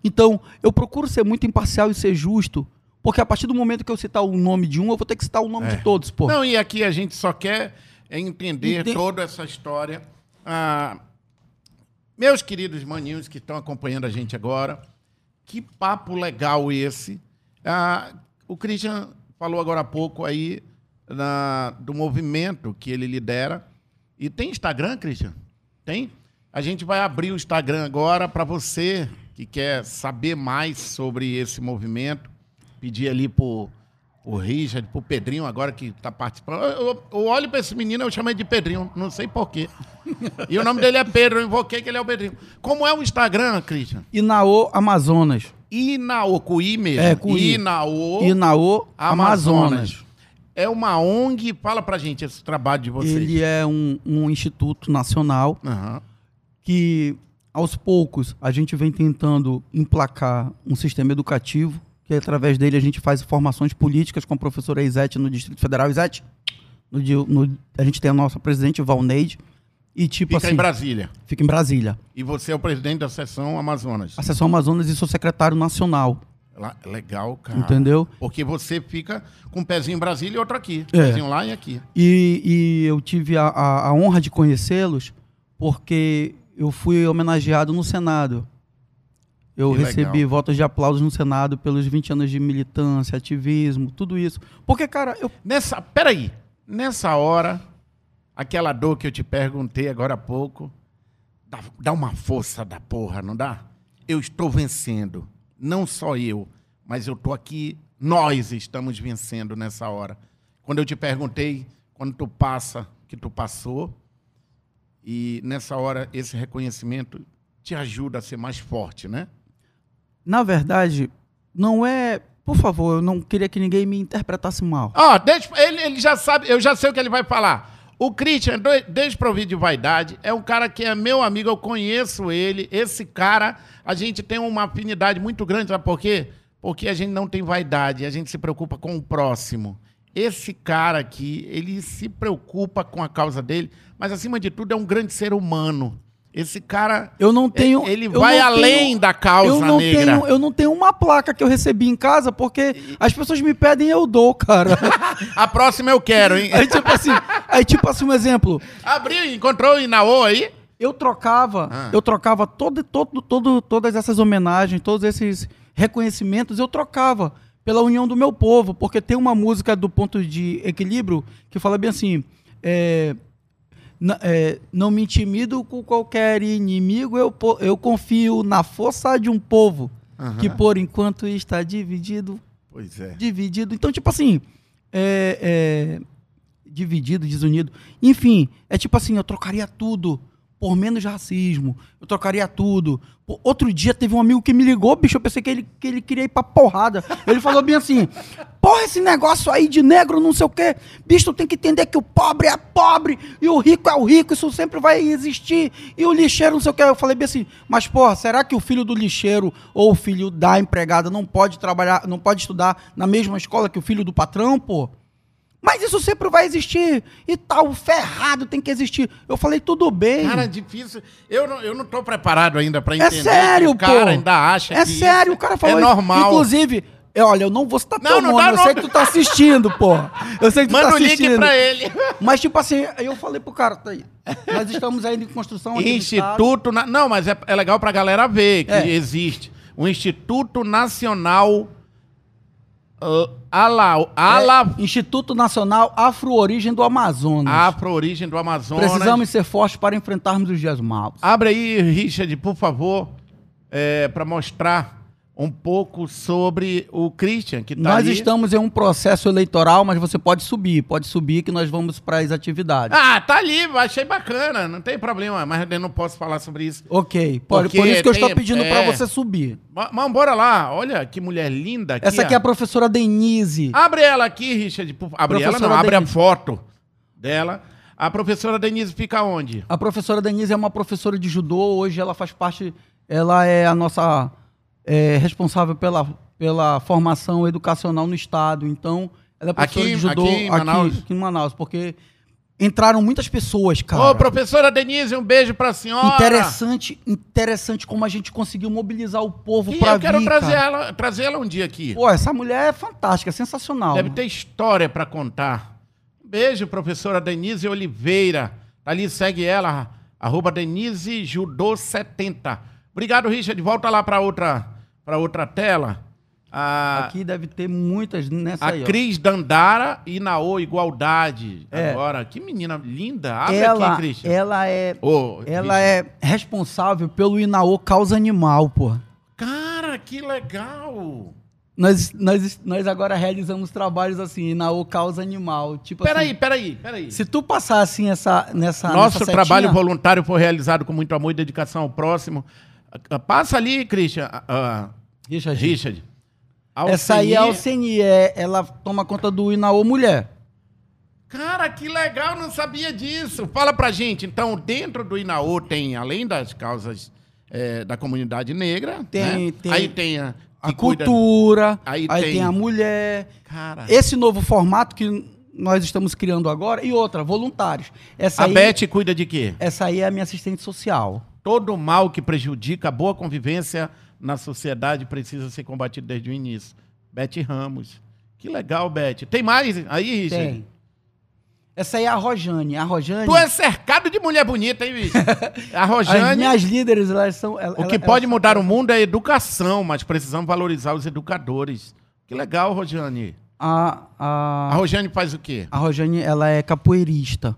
Então eu procuro ser muito imparcial e ser justo, porque a partir do momento que eu citar o nome de um, eu vou ter que citar o nome é. de todos, pô. Não, e aqui a gente só quer entender toda essa história. Ah, meus queridos maninhos que estão acompanhando a gente agora, que papo legal esse. Ah, o Christian falou agora há pouco aí na, do movimento que ele lidera. E tem Instagram, Christian? Tem? A gente vai abrir o Instagram agora para você que quer saber mais sobre esse movimento. Pedir ali por o Richard, pro Pedrinho agora que tá participando. Eu, eu, olho pra esse menino, eu chamo ele de Pedrinho, não sei porquê. E o nome dele é Pedro, eu invoquei que ele é o Pedrinho. Como é o Instagram, Christian? Inaô Amazonas. Inaô, com I mesmo. É, com I. Inaô Inaô Amazonas. Amazonas. É uma ONG, fala pra gente esse trabalho de vocês. Ele é um, um instituto nacional Aham. que, aos poucos, a gente vem tentando emplacar um sistema educativo, que através dele a gente faz formações políticas com a professora Isete no Distrito Federal. Isete, no, no- a gente tem a nossa presidente, Valneide, e tipo Fica assim... em Brasília. Fica em Brasília. E você é o presidente da seção Amazonas. A Seção Amazonas e sou secretário nacional, Legal, cara. entendeu? Porque você fica com um pezinho em Brasília e outro aqui. É. Pezinho lá e aqui. E, e eu tive a, a- a honra de conhecê-los porque eu fui homenageado no Senado. Eu Que recebi legal. votos de aplausos no Senado pelos 20 anos de militância, ativismo, tudo isso. Porque, cara, eu. Nessa, peraí, nessa hora, aquela dor que eu te perguntei agora há pouco, dá, dá uma força da porra, não dá? Eu estou vencendo. Não só eu, mas eu tô aqui, nós estamos vencendo nessa hora. Quando eu te perguntei, quando tu passa, que tu passou, e nessa hora esse reconhecimento te ajuda a ser mais forte, né? Na verdade, não é. Por favor, eu não queria que ninguém me interpretasse mal. Ó, deixa, ele, ele já sabe, eu já sei o que ele vai falar. O Christian, do- desprovido de vaidade, é um cara que é meu amigo, eu conheço ele. Esse cara, a gente tem uma afinidade muito grande, sabe por quê? Porque a gente não tem vaidade, a gente se preocupa com o próximo. Esse cara aqui, ele se preocupa com a causa dele, mas acima de tudo é um grande ser humano. Esse cara, Eu não tenho. ele vai além tenho- da causa eu não negra. Tenho, eu não tenho uma placa que eu recebi em casa porque as pessoas me pedem e eu dou, cara. *laughs* A próxima eu quero, hein? aí, tipo assim, aí, tipo assim, um exemplo. Abriu, encontrou o Inaô aí? Eu trocava, Ah. eu trocava todo, todo, todo, todas essas homenagens, todos esses reconhecimentos, eu trocava pela união do meu povo, porque tem uma música do ponto de equilíbrio que fala bem assim: é, é, não me intimido com qualquer inimigo, eu, eu confio na força de um povo Aham. que por enquanto está dividido Pois é. dividido. Então, tipo assim, é, é, dividido, desunido. Enfim, é tipo assim, eu trocaria tudo por menos racismo. Eu trocaria tudo. Outro dia teve um amigo que me ligou, bicho, eu pensei que ele, que ele queria ir pra porrada. Ele falou bem assim, porra, esse negócio aí de negro, não sei o quê. Bicho, tu tem que entender que o pobre é pobre e o rico é o rico, isso sempre vai existir. E o lixeiro, não sei o quê. Eu falei bem assim, mas porra, será que o filho do lixeiro ou o filho da empregada não pode trabalhar, não pode estudar na mesma escola que o filho do patrão, pô? Mas isso sempre vai existir. E tal, ferrado tem que existir. Eu falei, tudo bem. Cara, é difícil. Eu não, eu não tô preparado ainda pra é entender. sério, que o cara pô. ainda acha É que sério, isso o cara falou É isso. normal. Inclusive, é, olha, eu não vou citar Não, teu não nome, eu nome. sei que tu tá assistindo, pô. Eu sei que tu Manda tá o link assistindo. pra ele. Mas, tipo assim, eu falei pro cara, tá aí. Nós estamos ainda em construção. Instituto. Na... Não, mas é, é legal pra galera ver que É. existe. O Instituto Nacional. Uh, ala, ala, É, Instituto Nacional Afro-Origem do Amazonas. Afro-Origem do Amazonas. Precisamos ser fortes para enfrentarmos os dias maus. Abre aí, Richard, por favor, é, para mostrar um pouco sobre o Christian, que tá Nós ali. estamos em um processo eleitoral, mas você pode subir, pode subir que nós vamos para as atividades. Ah, tá ali, achei bacana, não tem problema, mas eu não posso falar sobre isso. Ok, por, Porque por isso que eu estou tem- pedindo é. para você subir. Ma- Mas bora lá, olha que mulher linda aqui. Essa aqui é ó. a professora Denise. Abre ela aqui, Richard. por- Abre ela não, Professora abre a Denise. foto dela. A professora Denise fica onde? A professora Denise é uma professora de judô, hoje ela faz parte, ela é a nossa é, responsável pela, pela formação educacional no estado. Então, ela é professora Aqui- de judô aqui em Manaus? aqui em Manaus, porque entraram muitas pessoas, cara. Ô, professora Denise, um beijo pra senhora. Interessante, interessante como a gente conseguiu mobilizar o povo E pra eu quero vir, trazer cara. ela, trazer ela um dia aqui. Pô, essa mulher é fantástica, sensacional. Deve ter história pra contar. Beijo, professora Denise Oliveira. Tá Ali segue ela, arroba Denise Judô 70. Obrigado, Richard. Volta lá pra outra, pra outra tela. A, Aqui deve ter muitas nessa a aí, ó. Cris Dandara e Naô Igualdade. É. Agora, que menina linda. Abre Ela, aqui, Christian. ela é, Ô, ela é responsável pelo Inaô Causa Animal, pô. Cara, que legal. Nós, nós, nós agora realizamos trabalhos assim, na O Causa Animal. Tipo Peraí, assim, peraí, peraí. se tu passar assim essa, nessa. Nosso nessa trabalho voluntário foi realizado com muito amor e dedicação ao próximo. Ah, Passa ali, Christian. ah, Richard, Richard. Essa aí é a Alceni. Alceni, é, ela toma conta do Inaô Mulher. Cara, que legal, não sabia disso. Fala pra gente, então, dentro do Inaú tem, além das causas eh, da comunidade negra, Tem- né? tem aí tem a, A cultura, Aí aí, tem- tem... a mulher. Cara, Esse novo formato que nós estamos criando agora, e outra, voluntários. Essa, a aí, Beth cuida de quê? essa aí é a minha assistente social. Todo mal que prejudica a boa convivência na sociedade precisa ser combatido desde o início. Beth Ramos. Que legal, Beth. Tem mais aí, Richard? Tem. Essa aí é a Rojane. A Rojane. Tu é cercado de mulher bonita, hein, bicho? A *laughs* As Rojane. minhas líderes, elas são. O que pode elas- mudar o mundo é a educação, mas precisamos valorizar os educadores. Que legal, Rojane. A, A a, Rojane faz o quê? a Rojane, ela é capoeirista.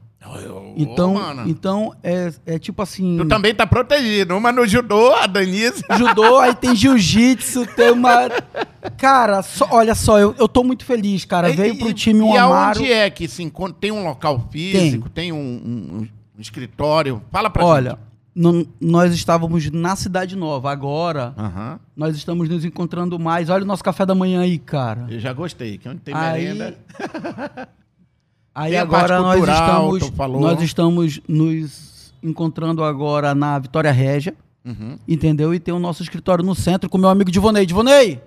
Então, mano. então é, é tipo assim. Tu também tá protegido. Uma no judô, a Danise. *laughs* Judô, aí tem jiu-jitsu, tem uma. Cara, só- olha só, eu, eu tô muito feliz, cara. Veio pro time um e Amaro. aonde é que se encontra? Tem um local físico? Tem, um, um- um escritório? Fala pra Olha, gente. no- nós estávamos na Cidade Nova. Agora, nós estamos nos encontrando mais. Olha o nosso café da manhã aí, cara. Eu já gostei. Que onde tem Aí, merenda. *laughs* aí Tem agora nós cultural, estamos, nós estamos nos encontrando agora na Vitória Régia, Uhum. entendeu? E tem o nosso escritório no centro com meu amigo Divonei. Divonei,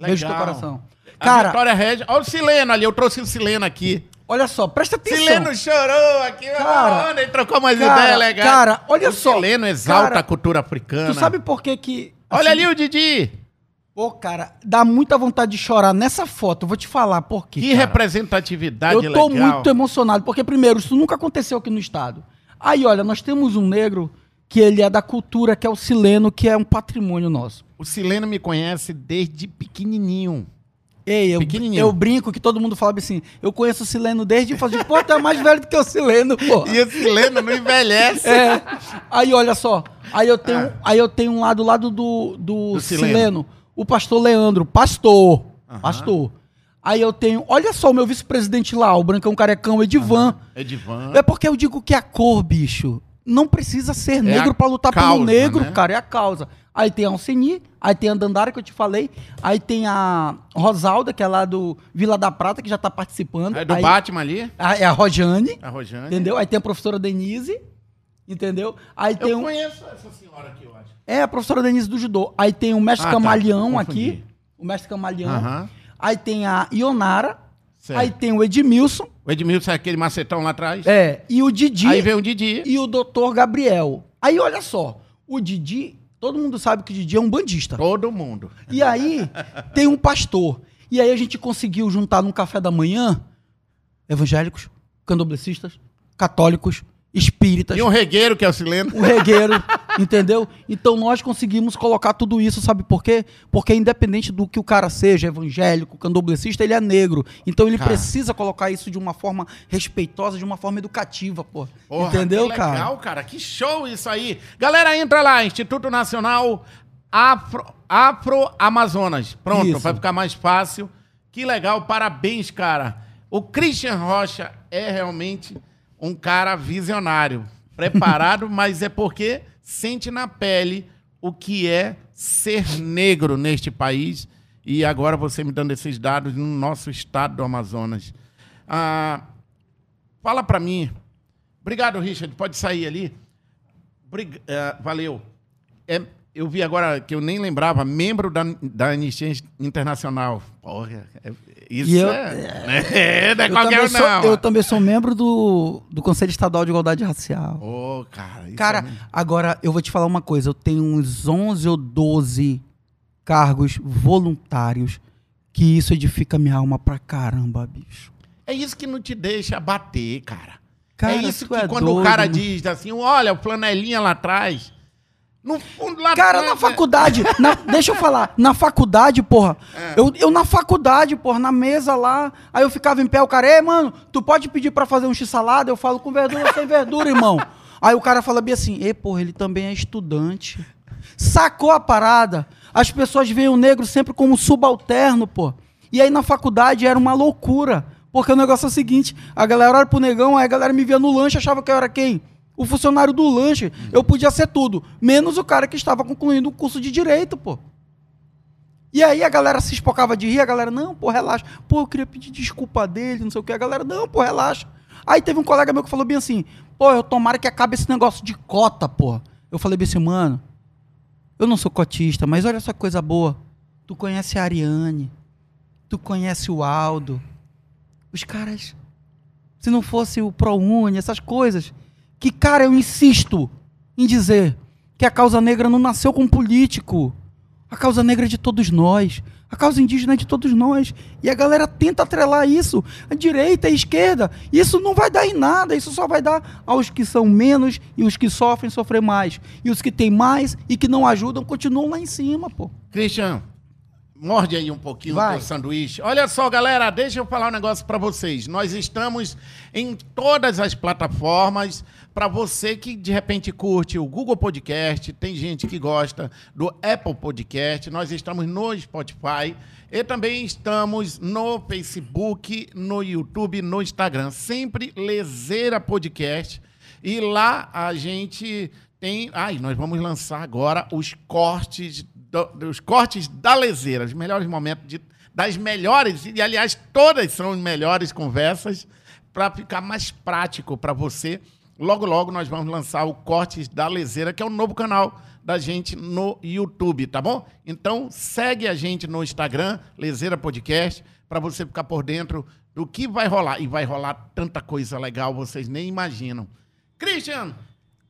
beijo no teu Legal. coração. A Cara, Vitória Regia. Olha o Sileno ali. Eu trouxe o Sileno aqui. olha só, presta atenção. Sileno chorou aqui. Cara, Mano, ele trocou umas cara, ideias legais. cara, olha o só. Sileno exalta Cara, a cultura africana. Tu sabe por que que... Olha assim, ali o Didi. Pô, cara, dá muita vontade de chorar nessa foto. Eu vou te falar por quê, Que cara. representatividade Eu tô legal. muito emocionado, porque primeiro, isso nunca aconteceu aqui no estado. Aí, olha, nós temos um negro que ele é da cultura, que é o sileno, que é um patrimônio nosso. O Sileno me conhece desde pequenininho. Ei, eu, eu brinco que todo mundo fala assim, eu conheço o sileno desde e falo, pô, tu é mais velho do que o sileno, pô. E o Sileno não envelhece. É. Aí, olha só. Aí eu tenho, Ah. aí eu tenho um lá do lado do, do, Do sileno. Sileno. O pastor Leandro, pastor. Aham. Pastor. Aí eu tenho, olha só, o meu vice-presidente lá, o Brancão Carecão, Edivan. Edivan. É porque eu digo que a cor, bicho, não precisa ser negro a pra lutar causa, pelo negro, né? cara, é a causa. Aí tem a Alceni, aí tem a Dandara que eu te falei, aí tem a Rosalda, que é lá do Vila da Prata, que já tá participando. É do aí, Batman ali. a- É a Rojane, A Rojane. entendeu? Aí tem a professora Denise, entendeu? Aí tem Eu um... conheço essa senhora aqui, eu. É a professora Denise do judô. Aí tem o mestre Ah, tá. Camaleão Confundi. aqui, o mestre Camaleão. Aí tem a Ionara, Certo. aí tem o Edmilson, O Edmilson é aquele macetão lá atrás. é, e o Didi. Aí vem o Didi. e o doutor Gabriel. Aí olha só, o Didi, todo mundo sabe que o Didi é um bandista. Todo mundo. E aí tem um pastor. E aí a gente conseguiu juntar num café da manhã evangélicos, candomblecistas, católicos, espíritas, E um regueiro, que é o Sileno. um regueiro, *laughs* entendeu? Então nós conseguimos colocar tudo isso, sabe por quê? Porque independente do que o cara seja, evangélico, candomblessista, ele é negro. Então ele Cara. precisa colocar isso de uma forma respeitosa, de uma forma educativa, pô. Porra, entendeu, que cara? legal, cara. Que show isso aí. Galera, entra lá, Instituto Nacional Afro, Afro Amazonas. Pronto, Isso. vai ficar mais fácil. Que legal, parabéns, cara. O Christian Rocha é realmente um cara visionário, preparado, *laughs* mas é porque sente na pele o que é ser negro neste país. E agora você me dando esses dados no nosso estado do Amazonas. Ah, fala pra mim. Obrigado, Richard. Pode sair ali. Brig- eh, valeu. É, eu vi agora que eu nem lembrava, membro da, da Anistia Internacional. Porra, é- isso E eu- é, *laughs* é, não é Eu qualquer também, um, sou, não. eu também sou membro do, do Conselho Estadual de Igualdade Racial. Ô, cara. isso Cara, é- agora eu vou te falar uma coisa. Eu tenho uns 11 ou 12 cargos voluntários que isso edifica minha alma pra caramba, bicho. é isso que não te deixa bater, cara. Cara, é isso que é quando o doido, cara mano. diz assim, olha, o flanelinha lá atrás. No fundo, lá Cara, na faculdade, na- deixa eu falar, na faculdade, porra, É. eu, eu na faculdade, porra, na mesa lá, aí eu ficava em pé, o cara, ei, mano, tu pode pedir pra fazer um x-salada? Eu falo com verdura sem verdura, irmão. *laughs* Aí o cara fala bem assim, ei, porra, ele também é estudante. Sacou a parada? As pessoas veem o negro sempre como subalterno, pô. E aí na faculdade era uma loucura. Porque o negócio é o seguinte: a galera olha pro negão, aí a galera me via no lanche achava que eu era quem? O funcionário do lanche. Eu podia ser tudo, menos o cara que estava concluindo o curso de direito, pô. E aí a galera se espocava de rir, a galera, não, pô, relaxa. Pô, eu queria pedir desculpa dele, não sei o que. A galera, não, pô, relaxa. Aí teve um colega meu que falou bem assim, pô, eu tomara que acabe esse negócio de cota, pô. Eu falei bem assim, mano, eu não sou cotista, mas olha só que coisa boa. Tu conhece a Ariane, tu conhece o Aldo. Os caras, se não fosse o ProUni, essas coisas, que, cara, eu insisto em dizer que a causa negra não nasceu com político. A causa negra é de todos nós. A causa indígena é de todos nós. E a galera tenta atrelar isso. A direita e a esquerda. Isso não vai dar em nada. Isso só vai dar aos que são menos e os que sofrem sofrer mais. E os que têm mais e que não ajudam continuam lá em cima, pô. Christian, morde aí um pouquinho Vai. do sanduíche. Olha só, galera, deixa eu falar um negócio para vocês. Nós estamos em todas as plataformas para você que de repente curte o Google Podcast, tem gente que gosta do Apple Podcast, nós estamos no Spotify e também estamos no Facebook, no YouTube, no Instagram, sempre Lezeira Podcast. E lá a gente tem, ai, nós vamos lançar agora os cortes do, os cortes da Lezeira, os melhores momentos de, das melhores, e aliás, todas são melhores conversas para ficar mais prático para você Logo, logo nós vamos lançar o Cortes da Lezeira, que é o novo canal da gente no YouTube, tá bom? Então segue a gente no Instagram, Lezeira Podcast, para você ficar por dentro do que vai rolar. E vai rolar tanta coisa legal, vocês nem imaginam. Christian,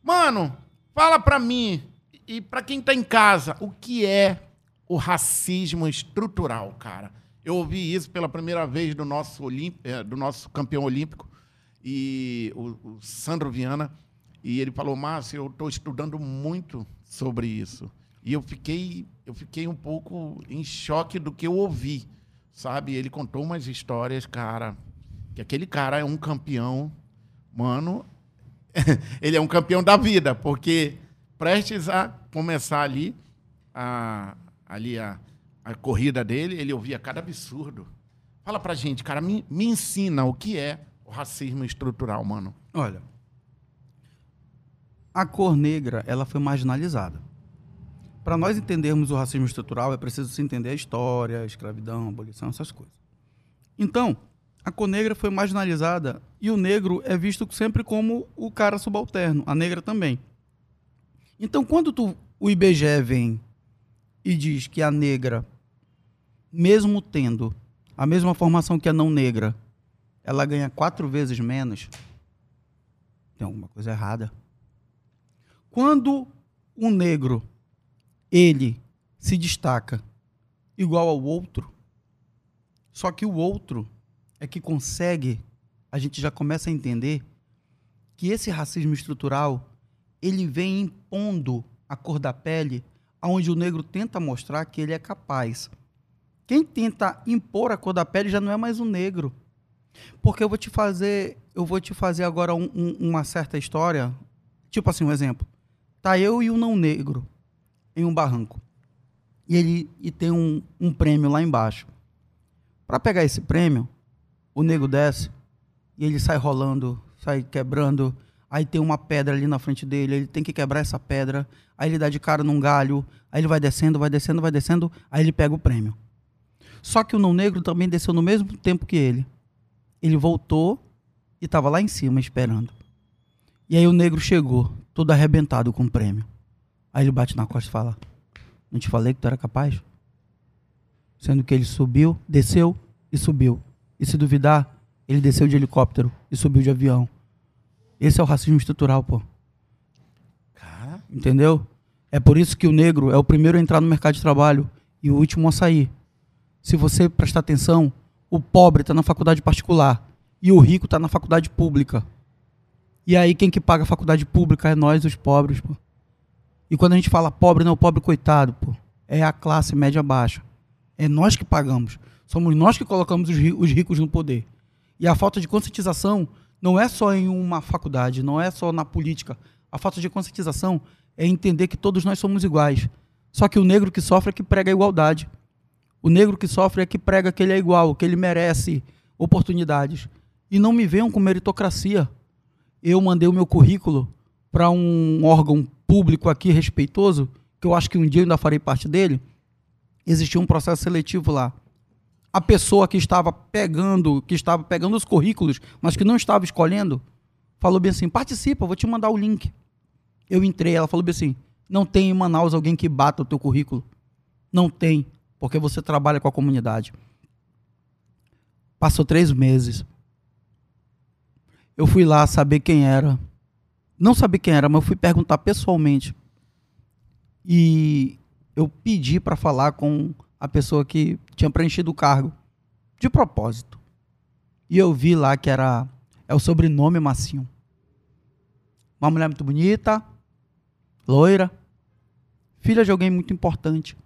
mano, fala para mim e para quem tá em casa, o que é o racismo estrutural, cara? Eu ouvi isso pela primeira vez do nosso, eh, do nosso campeão olímpico, e o, o Sandro Viana, e ele falou, Márcio, eu estou estudando muito sobre isso. E eu fiquei, eu fiquei um pouco em choque do que eu ouvi, sabe? Ele contou umas histórias, cara, que aquele cara é um campeão, mano, *laughs* ele é um campeão da vida, porque prestes a começar ali a, ali a, a corrida dele, ele ouvia cada absurdo. Fala pra gente, cara, me, me ensina o que é o racismo estrutural, mano? Olha, a cor negra ela foi marginalizada. Para nós entendermos o racismo estrutural, é preciso se entender a história, a escravidão, a abolição, essas coisas. Então, a cor negra foi marginalizada e o negro é visto sempre como o cara subalterno, a negra também. Então, quando tu, o IBGE vem e diz que a negra, mesmo tendo a mesma formação que a não negra, ela ganha quatro vezes menos, tem alguma coisa errada. Quando um negro ele se destaca igual ao outro, só que o outro é que consegue, a gente já começa a entender que esse racismo estrutural ele vem impondo a cor da pele, aonde o negro tenta mostrar que ele é capaz. Quem tenta impor a cor da pele já não é mais o negro, porque eu vou te fazer, eu vou te fazer agora um, um, uma certa história, tipo assim, um exemplo. Tá eu e um não negro em um barranco. E ele e tem um, um prêmio lá embaixo. Para pegar esse prêmio, o nego desce e ele sai rolando, sai quebrando. Aí tem uma pedra ali na frente dele, ele tem que quebrar essa pedra. Aí ele dá de cara num galho, aí ele vai descendo, vai descendo, vai descendo, aí ele pega o prêmio. Só que o não negro também desceu no mesmo tempo que ele. Ele voltou e estava lá em cima esperando. E aí o negro chegou, todo arrebentado com o prêmio. Aí ele bate na costa e fala: Não te falei que tu era capaz? Sendo que ele subiu, desceu e subiu. E se duvidar, ele desceu de helicóptero e subiu de avião. Esse é o racismo estrutural, pô. Cara. Entendeu? É por isso que o negro é o primeiro a entrar no mercado de trabalho e o último a sair. Se você prestar atenção, o pobre está na faculdade particular e o rico está na faculdade pública. E aí quem que paga a faculdade pública é nós, os pobres, pô. E quando a gente fala pobre, não é o pobre coitado, pô. É a classe média baixa. É nós que pagamos. Somos nós que colocamos os ricos no poder. E a falta de conscientização não é só em uma faculdade, não é só na política. A falta de conscientização é entender que todos nós somos iguais. Só que o negro que sofre é que prega a igualdade. O negro que sofre é que prega que ele é igual, que ele merece oportunidades. E não me venham com meritocracia. Eu mandei o meu currículo para um órgão público aqui respeitoso, que eu acho que um dia eu ainda farei parte dele. Existia um processo seletivo lá. A pessoa que estava pegando, que estava pegando os currículos, mas que não estava escolhendo, falou bem assim: participa, vou te mandar o link. Eu entrei, ela falou bem assim: não tem em Manaus alguém que bata o teu currículo. Não tem, porque você trabalha com a comunidade. Passou três meses. Eu fui lá saber quem era. Não saber quem era, mas eu fui perguntar pessoalmente. E eu pedi para falar com a pessoa que tinha preenchido o cargo. De propósito. E eu vi lá que era. É o sobrenome Massinho. Uma mulher muito bonita, loira, filha de alguém muito importante.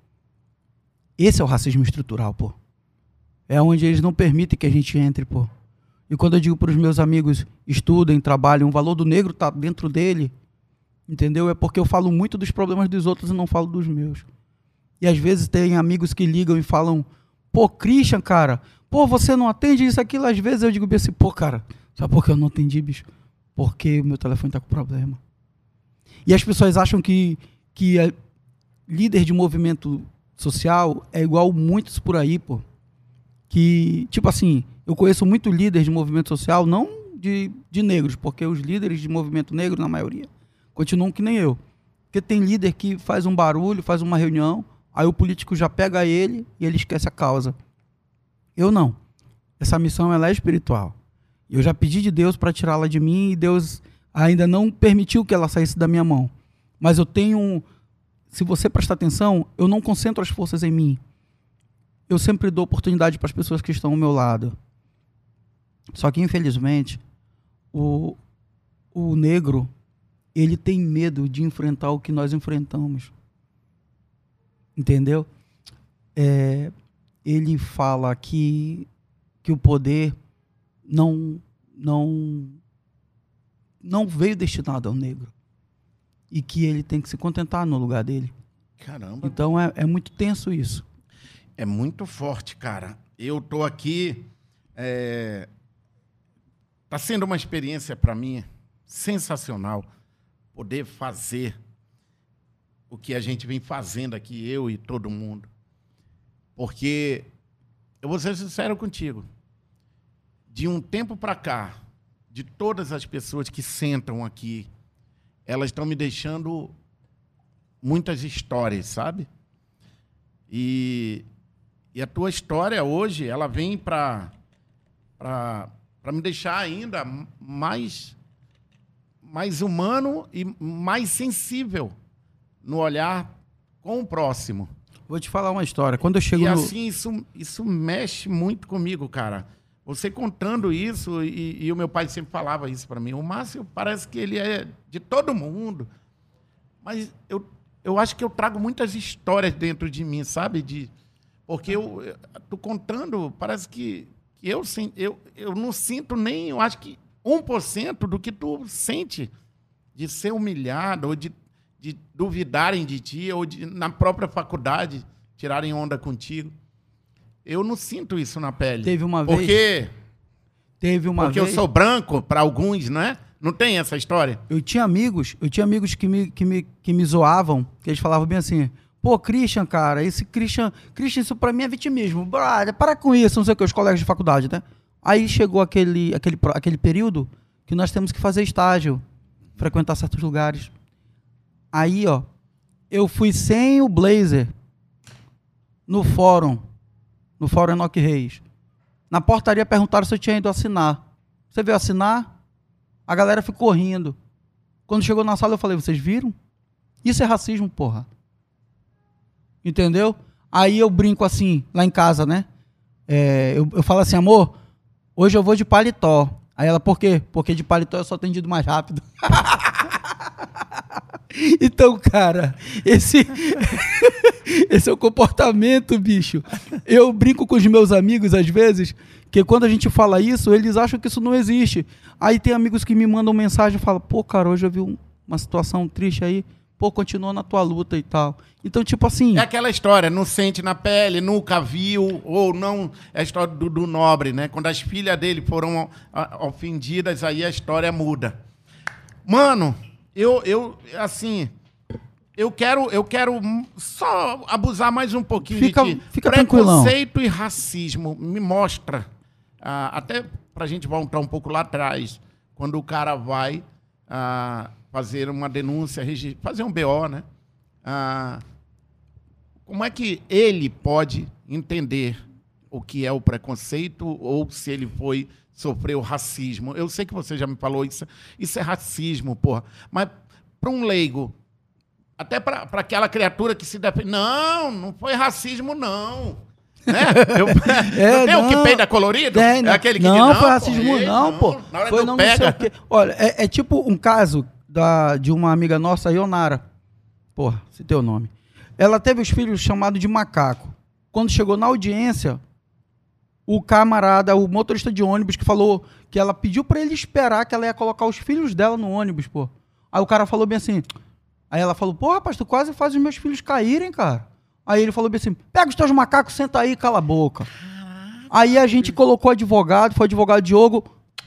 Esse é o racismo estrutural, pô. É onde eles não permitem que a gente entre, pô. E quando eu digo para os meus amigos, estudem, trabalhem, o valor do negro está dentro dele, entendeu? É porque eu falo muito dos problemas dos outros e não falo dos meus. E às vezes tem amigos que ligam e falam, pô, Christian, cara, pô, você não atende isso, aquilo. Às vezes eu digo assim, pô, cara, sabe por que eu não atendi, bicho? Porque o meu telefone está com problema. E as pessoas acham que, que líder de movimento social é igual muitos por aí, pô. Que, tipo assim, eu conheço muito líder de movimento social, não de, de negros, porque os líderes de movimento negro, na maioria, continuam que nem eu. Porque tem líder que faz um barulho, faz uma reunião, aí o político já pega ele e ele esquece a causa. Eu não. Essa missão ela é espiritual. Eu já pedi de Deus para tirá-la de mim e Deus ainda não permitiu que ela saísse da minha mão. Mas eu tenho, se você prestar atenção, eu não concentro as forças em mim. Eu sempre dou oportunidade para as pessoas que estão ao meu lado. Só que, infelizmente, o, o negro, ele tem medo de enfrentar o que nós enfrentamos. Entendeu? É, ele fala que, que o poder não, não não veio destinado ao negro. E que ele tem que se contentar no lugar dele. Caramba. Então é, é muito tenso isso. É muito forte, cara. Eu tô aqui. É... Tá sendo uma experiência para mim sensacional poder fazer o que a gente vem fazendo aqui, eu e todo mundo. Porque eu vou ser sincero contigo. De um tempo para cá, de todas as pessoas que sentam aqui, elas estão me deixando muitas histórias, sabe? E, e a tua história hoje, ela vem para me deixar ainda mais, mais humano e mais sensível no olhar com o próximo. Vou te falar uma história. Quando eu chego e no... assim, isso, isso mexe muito comigo, cara. Você contando isso, e, e o meu pai sempre falava isso para mim, o Márcio parece que ele é de todo mundo. Mas eu, eu acho que eu trago muitas histórias dentro de mim, sabe? De, porque eu tô contando, parece que, que eu, eu, eu não sinto nem, eu acho que 1% do que tu sente de ser humilhado, ou de, de duvidarem de ti, ou de, na própria faculdade tirarem onda contigo. Eu não sinto isso na pele. Teve uma vez. Porque. Teve uma porque vez. eu sou branco, para alguns, né? Não tem essa história? Eu tinha amigos, eu tinha amigos que me, que me, que me zoavam, que eles falavam bem assim: pô, Christian, cara, esse Christian. Christian, isso pra mim é vitimismo. Brother, para com isso, não sei o que, os colegas de faculdade, né? Aí chegou aquele, aquele, aquele período que nós temos que fazer estágio, frequentar certos lugares. Aí, ó, eu fui sem o blazer no fórum no Fórum Enoque Reis. Na portaria perguntaram se eu tinha ido assinar. Você veio assinar? A galera ficou rindo. Quando chegou na sala, eu falei: vocês viram? Isso é racismo, porra. Entendeu? Aí eu brinco assim, lá em casa, né? É, eu, eu falo assim, amor, hoje eu vou de paletó. Aí ela, por quê? Porque de paletó eu sou atendido mais rápido. *laughs* *laughs* Então, cara, esse *laughs* esse é o comportamento, bicho. Eu brinco com os meus amigos às vezes que quando a gente fala isso, eles acham que isso não existe. Aí tem amigos que me mandam mensagem e falam: "Pô, cara, hoje eu vi um, uma situação triste aí, pô, continua na tua luta e tal. Então, tipo assim. É aquela história, não sente na pele, nunca viu, ou não. É a história do, do nobre, né? Quando as filhas dele foram ofendidas, aí a história muda. Mano, eu, eu assim. Eu quero, eu quero só abusar mais um pouquinho fica, de ti. Fica Preconceito tranquilão. e racismo. Me mostra. Ah, até pra gente voltar um pouco lá atrás. Quando o cara vai ah, fazer uma denúncia, fazer um BO, né? Ah, como é que ele pode entender o que é o preconceito ou se ele foi sofreu racismo? Eu sei que você já me falou isso, isso é racismo, porra. Mas para um leigo, até para aquela criatura que se defende, não, não foi racismo não. Né? *laughs* Eu, é, tem não, o que peida colorido? É, é aquele que não, diz, não foi racismo pô, não, pô. Na hora foi não, pega. não. Olha, é, é tipo um caso da, de uma amiga nossa, Ionara. Porra, se teu nome. Ela teve os filhos chamados de macaco. Quando chegou na audiência, o camarada, o motorista de ônibus que falou que ela pediu para ele esperar que ela ia colocar os filhos dela no ônibus, pô. Aí o cara falou bem assim. Aí ela falou: "Pô, rapaz, tu quase faz os meus filhos caírem, cara". Aí ele falou bem assim: "Pega os teus macacos, senta aí, cala a boca". Aí a gente colocou advogado, foi advogado Diogo,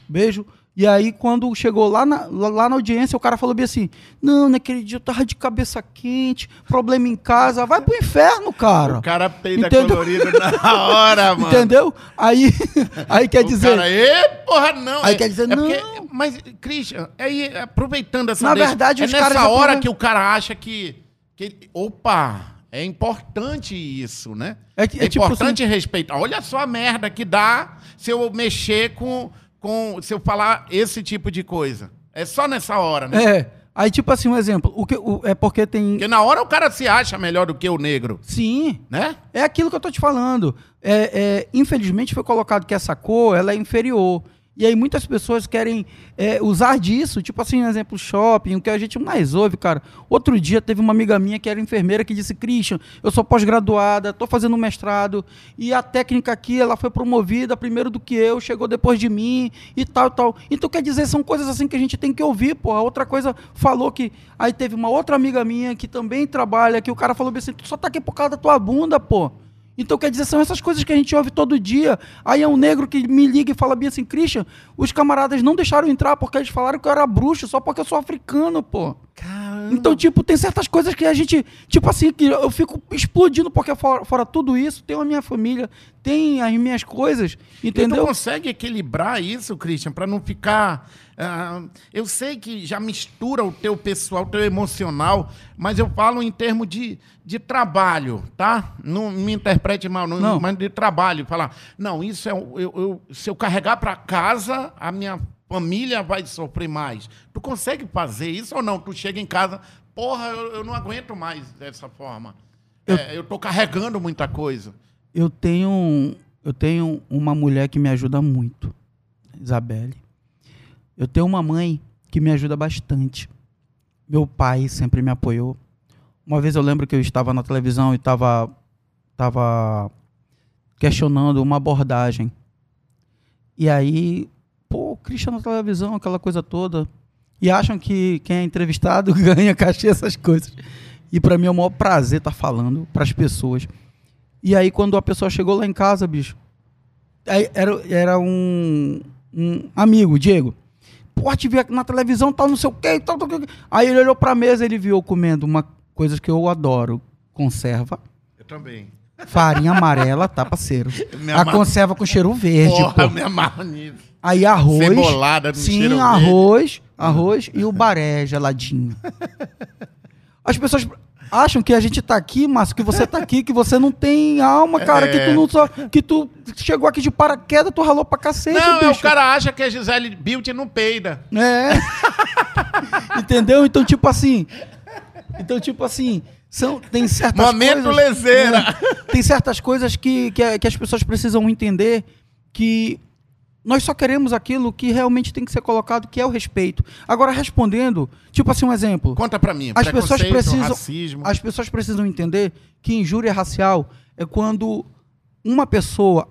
beijo. E aí, quando chegou lá na, lá na audiência, o cara falou bem assim: Não, naquele dia eu tava de cabeça quente, problema em casa, vai pro inferno, cara. O cara peida Entendeu? colorido na *laughs* hora, mano. Entendeu? Aí, *laughs* aí quer o dizer. Cara, Ê, porra, não. Aí é, quer dizer, é não. Porque, mas, Christian, aí, aproveitando essa. Na deixa, verdade, é os nessa caras hora que o cara acha que. que opa! É importante isso, né? É, é, é tipo importante assim... respeitar. Olha só a merda que dá se eu mexer com com se eu falar esse tipo de coisa. É só nessa hora, né? É. Aí, tipo assim, um exemplo. O que, o, é porque tem. Porque na hora o cara se acha melhor do que o negro. Sim. Né? É aquilo que eu tô te falando. É, é, infelizmente foi colocado que essa cor ela é inferior. E aí muitas pessoas querem é, usar disso, tipo assim, exemplo, shopping, o que a gente mais ouve, cara. Outro dia teve uma amiga minha que era enfermeira que disse, Christian, eu sou pós-graduada, estou fazendo mestrado, e a técnica aqui, ela foi promovida primeiro do que eu, chegou depois de mim, e tal, tal. Então, quer dizer, são coisas assim que a gente tem que ouvir, pô. A outra coisa falou que... Aí teve uma outra amiga minha que também trabalha, que o cara falou assim, tu só tá aqui por causa da tua bunda, pô. Então, quer dizer, são essas coisas que a gente ouve todo dia. Aí é um negro que me liga e fala bem assim, Christian, os camaradas não deixaram entrar porque eles falaram que eu era bruxo só porque eu sou africano, pô. Caramba. Então, tipo, tem certas coisas que a gente, tipo assim, que eu fico explodindo porque fora, fora tudo isso, tem a minha família, tem as minhas coisas, entendeu? E tu consegue equilibrar isso, Christian, para não ficar Uh, eu sei que já mistura o teu pessoal, o teu emocional, mas eu falo em termos de, de trabalho, tá? Não me interprete mal, não, não. mas de trabalho. Falar, não, isso é. Eu, eu se eu carregar para casa, a minha família vai sofrer mais. Tu consegue fazer isso ou não? Tu chega em casa, porra, eu, eu não aguento mais dessa forma. Eu, é, eu tô carregando muita coisa. Eu tenho, eu tenho uma mulher que me ajuda muito, Isabelle. Eu tenho uma mãe que me ajuda bastante. Meu pai sempre me apoiou. Uma vez eu lembro que eu estava na televisão e estava tava questionando uma abordagem. E aí, pô, Cristian na televisão, aquela coisa toda. E acham que quem é entrevistado *laughs* ganha cachê, essas coisas. E para mim é o maior prazer estar tá falando para as pessoas. E aí, quando a pessoa chegou lá em casa, bicho, era, era um, um amigo, Diego porra, te vi na televisão, tal, não sei o quê, tal, tal, tal. Aí ele olhou pra mesa, ele viu comendo uma coisa que eu adoro, conserva. Eu também. Farinha amarela, tá, parceiro? *laughs* A conserva com cheiro verde, porra, pô. Eu me amarro nisso. Aí arroz. Cebolada no Sim, arroz, arroz e o baré geladinho. As pessoas acham que a gente tá aqui, mas que você tá aqui, que você não tem alma, cara, é. que tu não só. Que tu chegou aqui de paraquedas, tu ralou pra cacete. Não, bicho. o cara acha que a Gisele Beauty não peida. É. *laughs* Entendeu? Então, tipo assim. Então, tipo assim. São, tem certas Momento coisas. lezeira. Né, *laughs* tem certas coisas que, que, que as pessoas precisam entender que nós só queremos aquilo que realmente tem que ser colocado, que é o respeito. Agora, respondendo, tipo assim, um exemplo. Conta para mim. As pessoas precisam, racismo. as pessoas precisam entender que injúria racial é quando uma pessoa,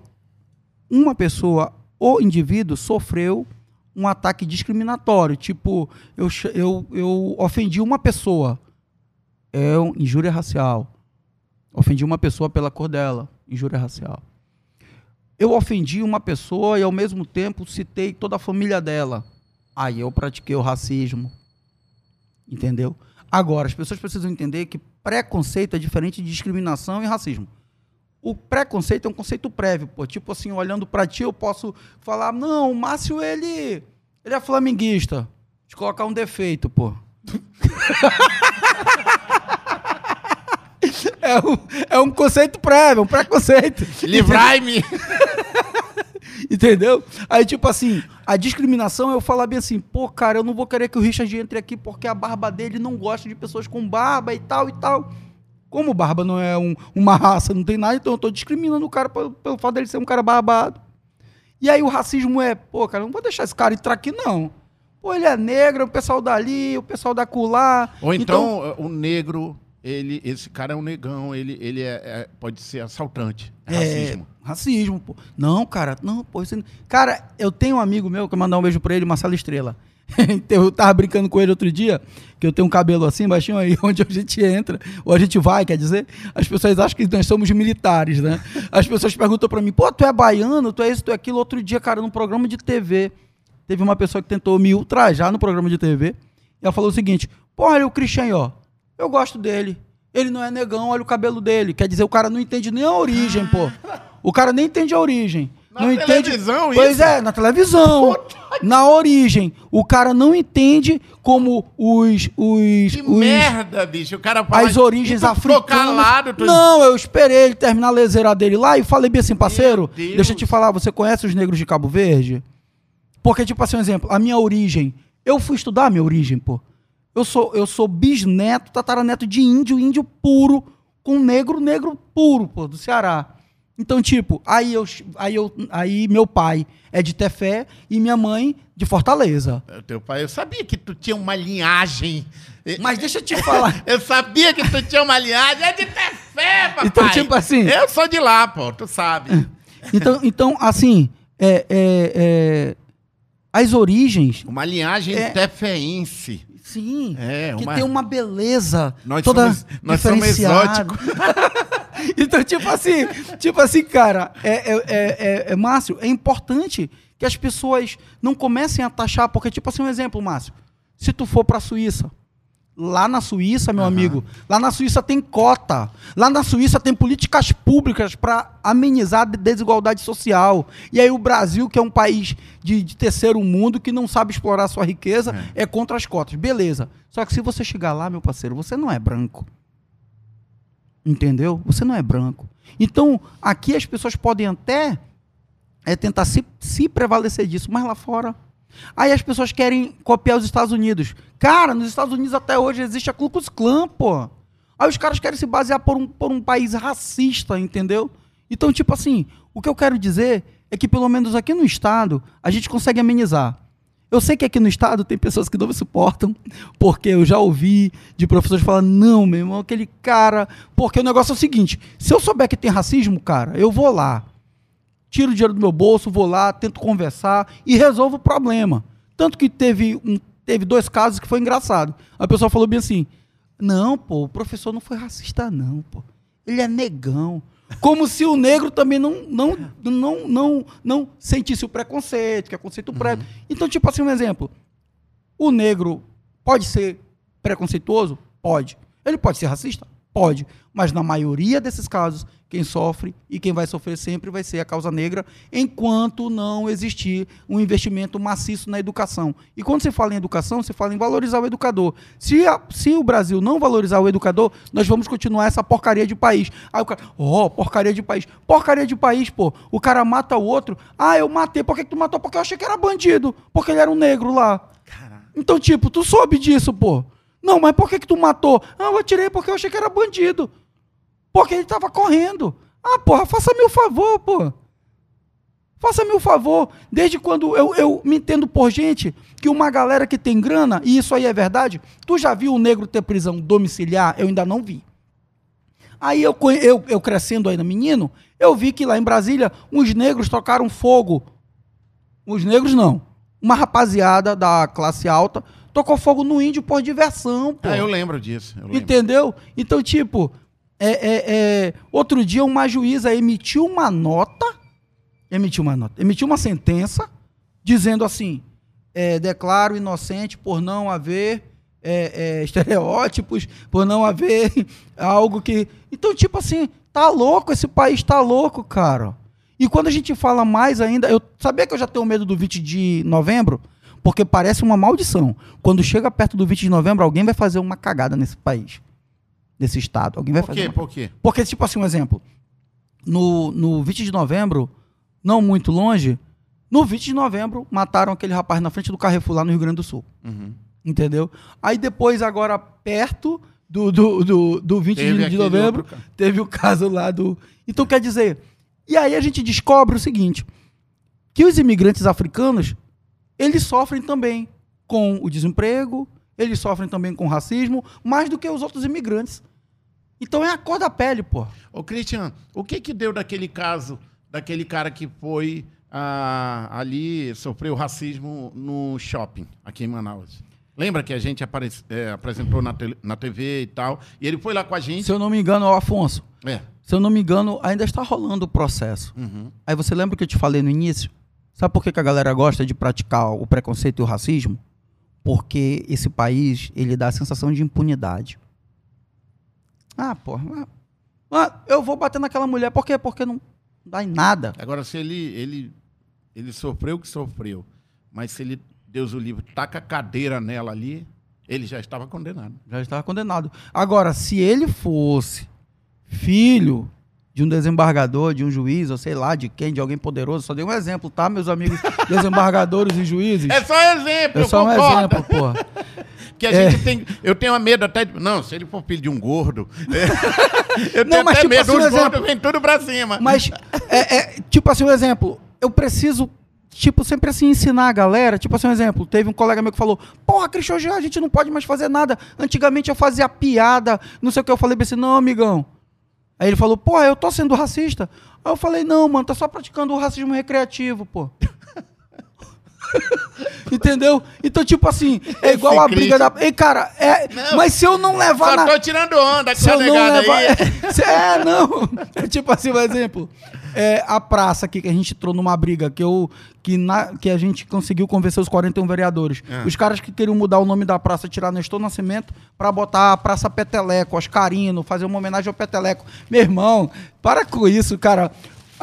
uma pessoa, o indivíduo sofreu um ataque discriminatório. Tipo, eu, eu, eu ofendi uma pessoa. É um- injúria racial. Ofendi uma pessoa pela cor dela. Injúria racial. Eu ofendi uma pessoa e ao mesmo tempo citei toda a família dela. Aí eu pratiquei o racismo. Entendeu? Agora, as pessoas precisam entender que preconceito é diferente de discriminação e racismo. O preconceito é um conceito prévio, pô. Tipo assim, olhando pra ti, eu posso falar, não, o Márcio, ele, ele é flamenguista. De colocar um defeito, pô. *laughs* é, um, é um conceito prévio, um preconceito. *laughs* Livrai-me! *laughs* Entendeu? Aí, tipo assim, a discriminação eu falar bem assim, pô, cara, eu não vou querer que o Richard entre aqui porque a barba dele não gosta de pessoas com barba e tal e tal. Como barba não é um- uma raça, não tem nada, então eu tô discriminando o cara pelo, pelo fato dele ser um cara barbado. E aí o racismo é, pô, cara, não vou deixar esse cara entrar aqui, não. Pô, ele é negro, o pessoal dali, o pessoal da culá. Ou então, o negro, ele, esse cara é um negão, ele, ele é, é- pode ser assaltante. É racismo. É, racismo, pô. Não, cara, não, pô. Isso... Cara, eu tenho um amigo meu que eu mandar um beijo pra ele, Marcelo Estrela. *laughs* Então, eu tava brincando com ele outro dia, que eu tenho um cabelo assim, baixinho aí, *laughs* onde a gente entra, ou a gente vai, quer dizer, as pessoas acham que nós somos militares, né? As pessoas perguntam pra mim, pô, tu é baiano, tu é isso, tu é aquilo. Outro dia, cara, num programa de TV, teve uma pessoa que tentou me ultrajar no programa de TV, e ela falou o seguinte, pô, olha o Christian aí, ó, eu gosto dele. Ele não é negão, olha o cabelo dele. Quer dizer, o cara não entende nem a origem, pô. O cara nem entende a origem. Na não entende. televisão, Pois isso? é, na televisão. Na origem. O cara não entende como os. os, Que os merda, bicho. O cara fala. as origens ficou africanas. calado. Tu... Não, eu esperei ele terminar a lezeira dele lá e falei bem assim, parceiro, deixa eu te falar, você conhece os negros de Cabo Verde? Porque, tipo assim, um exemplo, a minha origem, eu fui estudar a minha origem, pô. Eu sou, eu sou bisneto, tataraneto de índio, índio puro, com negro, negro puro, pô, do Ceará. Então, tipo, aí eu, aí eu, aí meu pai é de Tefé e minha mãe de Fortaleza. O Teu pai, eu sabia que tu tinha uma linhagem. Mas deixa eu te falar. *laughs* Eu sabia que tu tinha uma linhagem. É de ter fé, papai. Então, tipo assim- Eu sou de lá, pô. Tu sabe. *laughs* Então, então assim, é, é, é, as origens, Uma linhagem É. tefeense. Sim, É, que uma- tem uma beleza Nós toda somos- nós somos *laughs* então, tipo assim, tipo assim, cara, é, é, é, é- é, Márcio, é importante que as pessoas não comecem a taxar, porque, tipo assim, um exemplo, Márcio, se tu for pra Suíça, Lá na Suíça, meu Aham. amigo, lá na Suíça tem cota. Lá na Suíça tem políticas públicas para amenizar a desigualdade social. E aí o Brasil, que é um país de, de terceiro mundo, que não sabe explorar sua riqueza, é. contra as cotas. Beleza. Só que se você chegar lá, meu parceiro, você não é branco. Entendeu? Você não é branco. Então, aqui as pessoas podem até é, tentar se, se prevalecer disso, mas lá fora Aí as pessoas querem copiar os Estados Unidos. Cara, nos Estados Unidos até hoje existe a Ku Klux Klan, pô. Aí os caras querem se basear por um, por um país racista, entendeu? Então, tipo assim, o que eu quero dizer é que pelo menos aqui no estado a gente consegue amenizar. Eu sei que aqui no estado tem pessoas que não me suportam, porque eu já ouvi de professores falando, não, meu irmão, aquele cara. Porque o negócio é o seguinte: se eu souber que tem racismo, cara, eu vou lá tiro o dinheiro do meu bolso, vou lá, tento conversar e resolvo o problema. Tanto que teve, um, teve dois casos que foi engraçado. A pessoa falou bem assim: não, pô, o professor não foi racista, não, pô. Ele é negão. Como se o negro também não, não, não, não, não sentisse o preconceito, que é conceito prévio. Então, tipo assim, um exemplo. O negro pode ser preconceituoso? Pode. Ele pode ser racista? Pode. Mas na maioria desses casos, quem sofre e quem vai sofrer sempre vai ser a causa negra, enquanto não existir um investimento maciço na educação. E quando você fala em educação, você fala em valorizar o educador. Se, a- se o Brasil não valorizar o educador, nós vamos continuar essa porcaria de país. Aí o cara, ó, porcaria de país. Porcaria de país, pô. O cara mata o outro. Ah, eu matei. Por que, que tu matou? Porque eu achei que era bandido. Porque ele era um negro lá. Então, tipo, tu soube disso, pô. Não, mas por que, que tu matou? Ah, eu atirei porque eu achei que era bandido. Porque ele tava correndo. Ah, porra, faça-me o favor, pô. Faça-me o favor. Desde quando eu, eu me entendo por gente que uma galera que tem grana, e isso aí é verdade, tu já viu o negro ter prisão domiciliar? Eu ainda não vi. Aí eu, eu, eu crescendo ainda menino, eu vi que lá em Brasília, uns negros tocaram fogo. Os negros não. uma rapaziada da classe alta tocou fogo no índio por diversão, pô. Ah, eu lembro disso. Eu lembro. Entendeu? Então, tipo, é, é, é, outro dia uma juíza emitiu uma nota, emitiu uma nota, emitiu uma sentença dizendo assim, é, declaro inocente por não haver é, é, estereótipos, por não haver *laughs* algo que... Então, tipo assim, tá louco, esse país tá louco, cara. E quando a gente fala mais ainda, eu sabia que eu já tenho medo do 20 de novembro, porque parece uma maldição. Quando chega perto do 20 de novembro, alguém vai fazer uma cagada nesse país. Nesse estado. Alguém vai Por fazer. quê? uma- Por quê? Porque, tipo assim, um exemplo. No, no 20 de novembro, não muito longe, no 20 de novembro, mataram aquele rapaz na frente do Carrefour lá no Rio Grande do Sul. Uhum. Entendeu? Aí depois, agora, perto do, do, do, do 20 Teve de, novembro, outro teve o caso lá do. Então, quer dizer. E aí a gente descobre o seguinte: que os imigrantes africanos, eles sofrem também com o desemprego, eles sofrem também com o racismo, mais do que os outros imigrantes. Então é a cor da pele, pô. Ô, Christian, o que que deu daquele caso, daquele cara que foi ah, ali, sofreu racismo no shopping, aqui em Manaus? Lembra que a gente é, apresentou na, tele- na TV e tal? E ele foi lá com a gente. Se eu não me engano, ó, Afonso, É. se eu não me engano, ainda está rolando o processo. Uhum. Aí você lembra que eu te falei no início? Sabe por que, que a galera gosta de praticar o preconceito e o racismo? Porque esse país, ele dá a sensação de impunidade. Ah, porra. ah, ah, eu vou bater naquela mulher. Por quê? Porque não dá em nada. Agora, se ele, ele, ele sofreu o que sofreu, mas se ele, Deus o livre, taca a cadeira nela ali, ele já estava condenado. Já estava condenado. Agora, se ele fosse filho de um desembargador, de um juiz, ou sei lá, de quem, de alguém poderoso, só dei um exemplo, tá, meus amigos *laughs* desembargadores e juízes? É só exemplo, É só um concordo. exemplo, porra. *laughs* Que a É. gente tem. Eu tenho medo até de. Não, se ele for filho de um gordo. *laughs* eu Não, tenho mas até tipo medo. assim, Os um gordos exemplo. vêm tudo pra cima. Mas, é, é, tipo assim, um exemplo. Eu preciso, tipo, sempre assim, ensinar a galera. Tipo assim, um exemplo. Teve um colega meu que falou: Porra, Cristian, a gente não pode mais fazer nada. Antigamente eu fazia piada, não sei o que. Eu falei pra assim: Não, amigão. Aí ele falou: Porra, eu tô sendo racista. Aí eu falei: Não, mano, tá só praticando o racismo recreativo, pô. *laughs* Entendeu? Então, tipo assim, é Esse igual a briga da. Ei, cara, é. Não. mas se eu não levar Só na. tô tirando onda Se eu não levar. aí. *laughs* É, não. *laughs* É tipo assim, um exemplo. É, a praça aqui que a gente entrou numa briga, que, eu, que, na, que a gente conseguiu convencer os 41 vereadores. É. Os caras que queriam mudar o nome da praça, tirar Nestor Nascimento, pra botar a Praça Peteleco, Oscarino, fazer uma homenagem ao Peteleco. Meu irmão, para com isso, cara.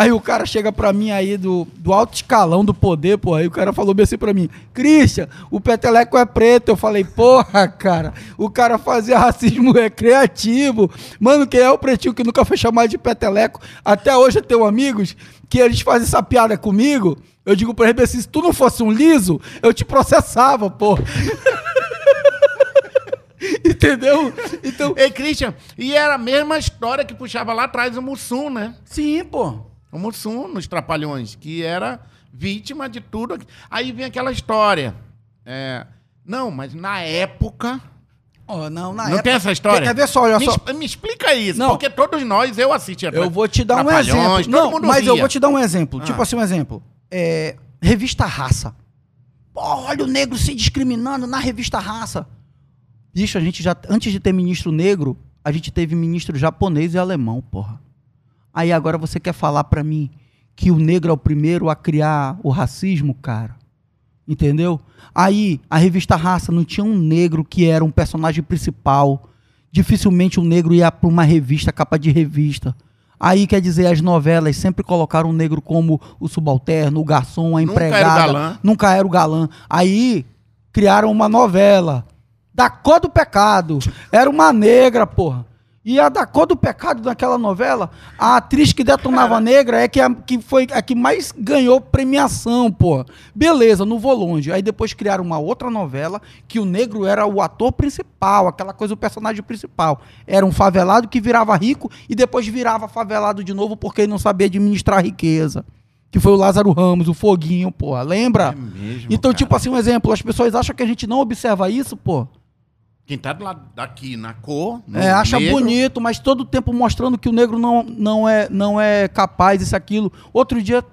Aí o cara chega pra mim aí do, do alto escalão do poder, pô. Aí o cara falou bem assim pra mim: Christian, o peteleco é preto. Eu falei: Porra, cara, o cara fazia racismo recreativo. Mano, quem é o pretinho que nunca foi chamado de peteleco? Até hoje eu tenho amigos que eles fazem essa piada comigo. Eu digo pra ele assim: se tu não fosse um liso, eu te processava, pô. *laughs* Entendeu? Então, Ei, Christian, e era a mesma história que puxava lá atrás o Mussum, né? sim, pô. O Mussum nos Trapalhões, que era vítima de tudo. Aí vem aquela história. É, não, mas na época. Ó, não, na não época- tem essa história? Quer, ver só, olha me, só. me explica isso, Não. porque todos nós, eu assistia. Eu vou te dar um exemplo. Não, mas eu vou te dar um exemplo. Ah. Tipo assim, um exemplo. É, revista Raça. Olha o negro se discriminando na revista Raça. Bicho, a gente já. Antes de ter ministro negro, a gente teve ministro japonês e alemão, porra. Aí agora você quer falar pra mim que o negro é o primeiro a criar o racismo, cara? Entendeu? Aí, a revista Raça não tinha um negro que era um personagem principal. Dificilmente um negro ia pra uma revista, capa de revista. Aí, quer dizer, as novelas sempre colocaram o negro como o subalterno, o garçom, a Nunca era o empregada. galã. Nunca era o galã. Aí, criaram uma novela. Da cor do pecado. Era uma negra, porra. E a da cor do pecado naquela novela, a atriz que detonava negra é que, a, que foi a que mais ganhou premiação, porra. Beleza, não vou longe. Aí depois criaram uma outra novela que o negro era o ator principal, aquela coisa, o personagem principal. Era um favelado que virava rico e depois virava favelado de novo porque ele não sabia administrar a riqueza. Que foi o Lázaro Ramos, o Foguinho, porra. Lembra? É mesmo, Então, cara. tipo assim, um exemplo, as pessoas acham que a gente não observa isso, pô. Quem tá do lado daqui na cor. no É, acha negro, bonito, mas todo tempo mostrando que o negro não, não, é, não é capaz, isso, aquilo. Outro dia,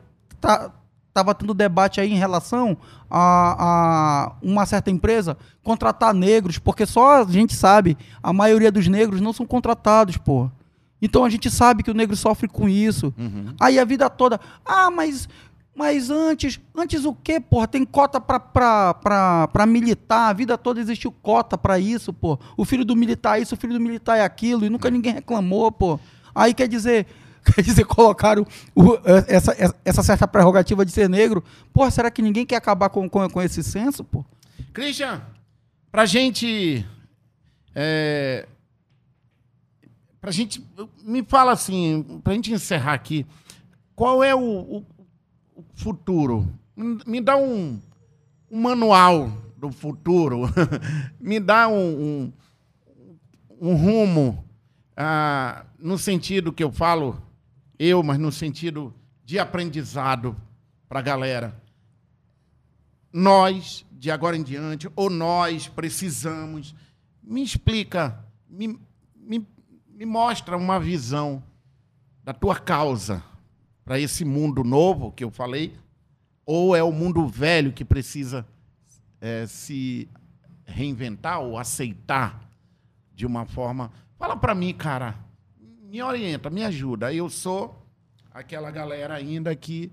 tá, estava tendo debate aí em relação a, a, uma certa empresa contratar negros, porque só a gente sabe, a maioria dos negros não são contratados, pô. Então a gente sabe que o negro sofre com isso. Uhum. Aí a vida toda, ah, mas mas antes, antes o quê, porra? Tem cota pra, pra, pra, pra militar, a vida toda existiu cota pra isso, pô. O filho do militar é isso, o filho do militar é aquilo, e nunca ninguém reclamou, pô. Aí quer dizer, *laughs* quer dizer, colocaram o, essa, essa certa prerrogativa de ser negro. Porra, será que ninguém quer acabar com, com, com esse senso, pô? Christian, pra gente. É, pra gente. Me fala assim, pra gente encerrar aqui, qual é o, o futuro. Me dá um, um manual do futuro. *laughs* Me dá um, um, um rumo ah, no sentido que eu falo, eu, mas no sentido de aprendizado para a galera. Nós, de agora em diante, ou nós precisamos. Me explica, me, me, me mostra uma visão da tua causa para esse mundo novo que eu falei, ou é o mundo velho que precisa é, se reinventar ou aceitar de uma forma. Fala para mim, cara, me orienta, me ajuda. Eu sou aquela galera ainda que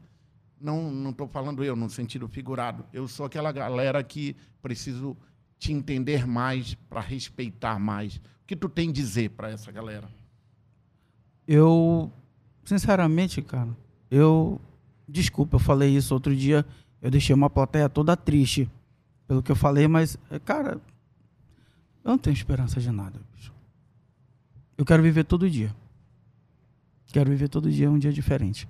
não não estou falando eu no sentido figurado. Eu sou aquela galera que preciso te entender mais para respeitar mais. O que tu tem a dizer para essa galera? Eu, sinceramente, cara, eu. Desculpa, eu falei isso outro dia. Eu deixei uma plateia toda triste pelo que eu falei, mas, é, cara, eu não tenho esperança de nada. Eu quero viver todo dia. Quero viver todo dia um dia diferente.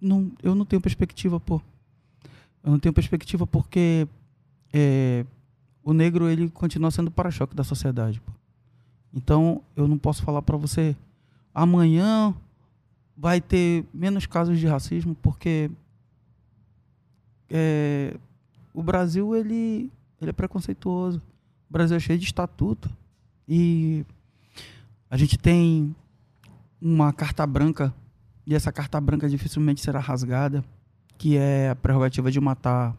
Não, eu não tenho perspectiva, pô. Eu não tenho perspectiva porque é, o negro ele continua sendo para-choque da sociedade. Pô. Então eu não posso falar para você amanhã vai ter menos casos de racismo porque é, o Brasil ele, ele é preconceituoso. O Brasil é cheio de estatuto e a gente tem uma carta branca e essa carta branca dificilmente será rasgada, que é a prerrogativa de matar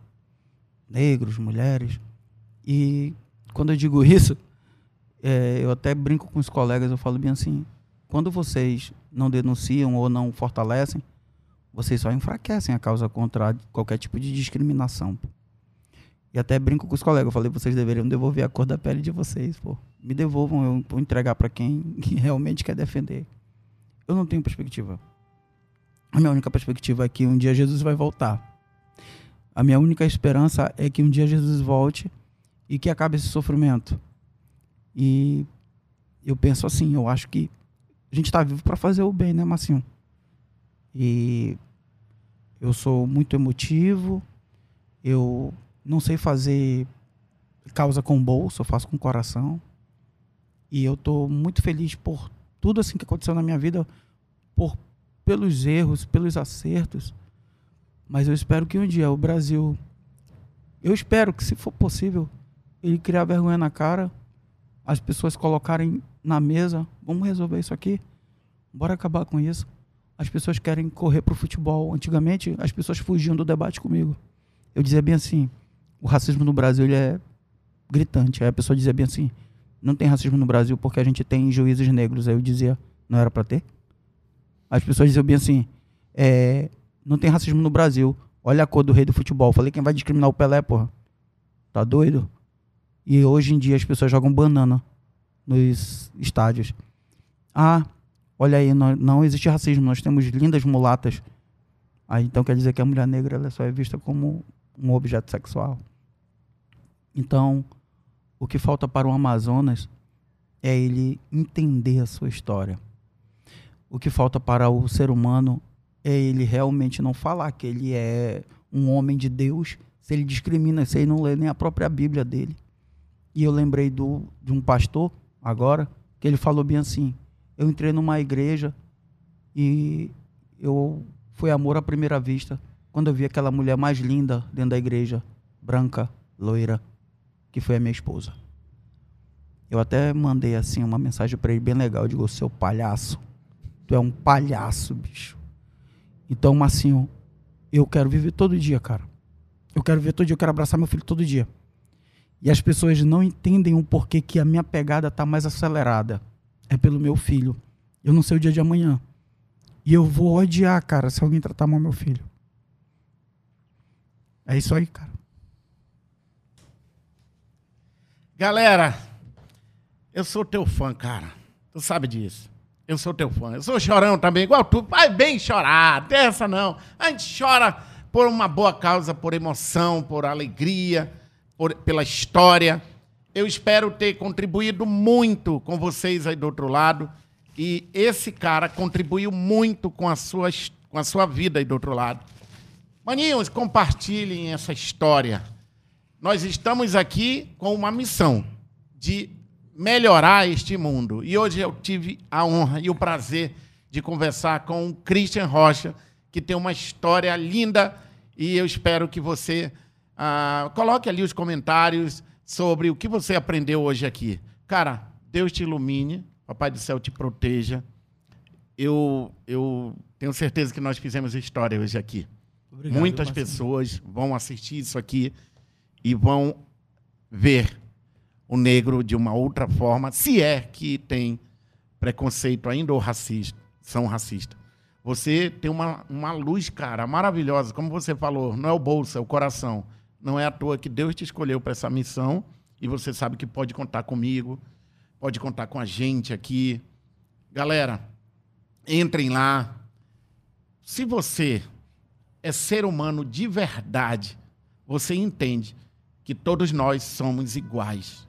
negros, mulheres. E quando eu digo isso, é, eu até brinco com os colegas, eu falo bem assim: quando vocês não denunciam ou não fortalecem, vocês só enfraquecem a causa contra qualquer tipo de discriminação. E até brinco com os colegas, eu falei, vocês deveriam devolver a cor da pele de vocês, pô. Me devolvam, eu vou entregar para quem *laughs* realmente quer defender. Eu não tenho perspectiva. A minha única perspectiva é que um dia Jesus vai voltar. A minha única esperança é que um dia Jesus volte e que acabe esse sofrimento. E eu penso assim, eu acho que a gente está vivo para fazer o bem, né, Massinho? E eu sou muito emotivo, eu não sei fazer causa com bolso, eu faço com coração. E eu estou muito feliz por tudo assim que aconteceu na minha vida, por pelos erros, pelos acertos. Mas eu espero que um dia o Brasil, eu espero que se for possível, ele criar vergonha na cara, as pessoas colocarem na mesa, vamos resolver isso aqui, bora acabar com isso. As pessoas querem correr pro futebol. Antigamente, as pessoas fugiam do debate comigo. Eu dizia bem assim, o racismo no Brasil ele é gritante. Aí a pessoa dizia bem assim, não tem racismo no Brasil porque a gente tem juízes negros. Aí eu dizia, não era para ter? As pessoas diziam bem assim, é, não tem racismo no Brasil. Olha a cor do rei do futebol. Falei, quem vai discriminar o Pelé, porra? Tá doido? E hoje em dia as pessoas jogam banana nos estádios. Ah, olha aí, não, não existe racismo, nós temos lindas mulatas. Aí então quer dizer que a mulher negra ela só é vista como um objeto sexual. Então, o que falta para o Amazonas é ele entender a sua história. O que falta para o ser humano é ele realmente não falar que ele é um homem de Deus se ele discrimina, se ele não lê nem a própria Bíblia dele. E eu lembrei do, de um pastor agora, que ele falou bem assim: eu entrei numa igreja e eu foi amor à primeira vista quando eu vi aquela mulher mais linda dentro da igreja, branca, loira, que foi a minha esposa. Eu até mandei assim uma mensagem para ele bem legal, eu digo: "Seu palhaço, tu é um palhaço, bicho". Então, Massinho, eu quero viver todo dia, cara. Eu quero viver todo dia, eu quero abraçar meu filho todo dia. E as pessoas não entendem o porquê que a minha pegada tá mais acelerada. É pelo meu filho. Eu não sei o dia de amanhã. E eu vou odiar, cara, se alguém tratar mal meu filho. É isso aí, cara. Galera, eu sou teu fã, cara. Tu sabe disso. Eu sou teu fã. Eu sou chorão também, igual tu. Vai bem chorar, dessa não. A gente chora por uma boa causa, por emoção, por alegria, por, pela história. Eu espero ter contribuído muito com vocês aí do outro lado. E esse cara contribuiu muito com a sua, com a sua vida aí do outro lado. Maninhos, compartilhem essa história. Nós estamos aqui com uma missão de melhorar este mundo. E hoje eu tive a honra e o prazer de conversar com o Christian Rocha, que tem uma história linda e eu espero que você ah, coloque ali os comentários sobre o que você aprendeu hoje aqui. Cara, Deus te ilumine, Papai do Céu te proteja. Eu, eu tenho certeza que nós fizemos história hoje aqui. Obrigado, Muitas pessoas vão assistir isso aqui e vão ver o negro de uma outra forma, se é que tem preconceito ainda ou racista, são racistas. Você tem uma, uma luz, cara, maravilhosa, como você falou, não é o bolso, é o coração. Não é à toa que Deus te escolheu para essa missão e você sabe que pode contar comigo, pode contar com a gente aqui. Galera, entrem lá. Se você é ser humano de verdade, você entende que todos nós somos iguais.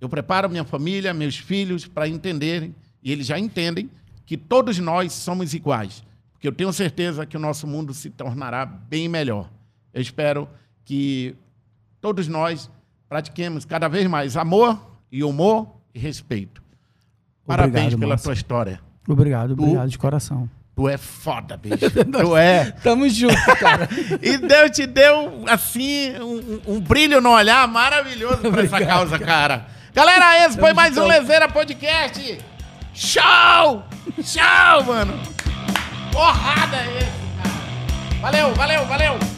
Eu preparo minha família, meus filhos para entenderem, e eles já entendem, que todos nós somos iguais. Porque eu tenho certeza que o nosso mundo se tornará bem melhor. Eu espero que todos nós pratiquemos cada vez mais amor e humor e respeito. Parabéns obrigado, pela Márcio. tua história. Obrigado, obrigado tu, de coração. Tu é foda, bicho. *laughs* tu é. Tamo junto, cara. *laughs* e Deus te deu, assim, um, um brilho no olhar maravilhoso pra essa causa, cara. Galera, esse foi mais um Lezeira Podcast. Show! Show, mano! Porrada esse, cara. Valeu, valeu, valeu!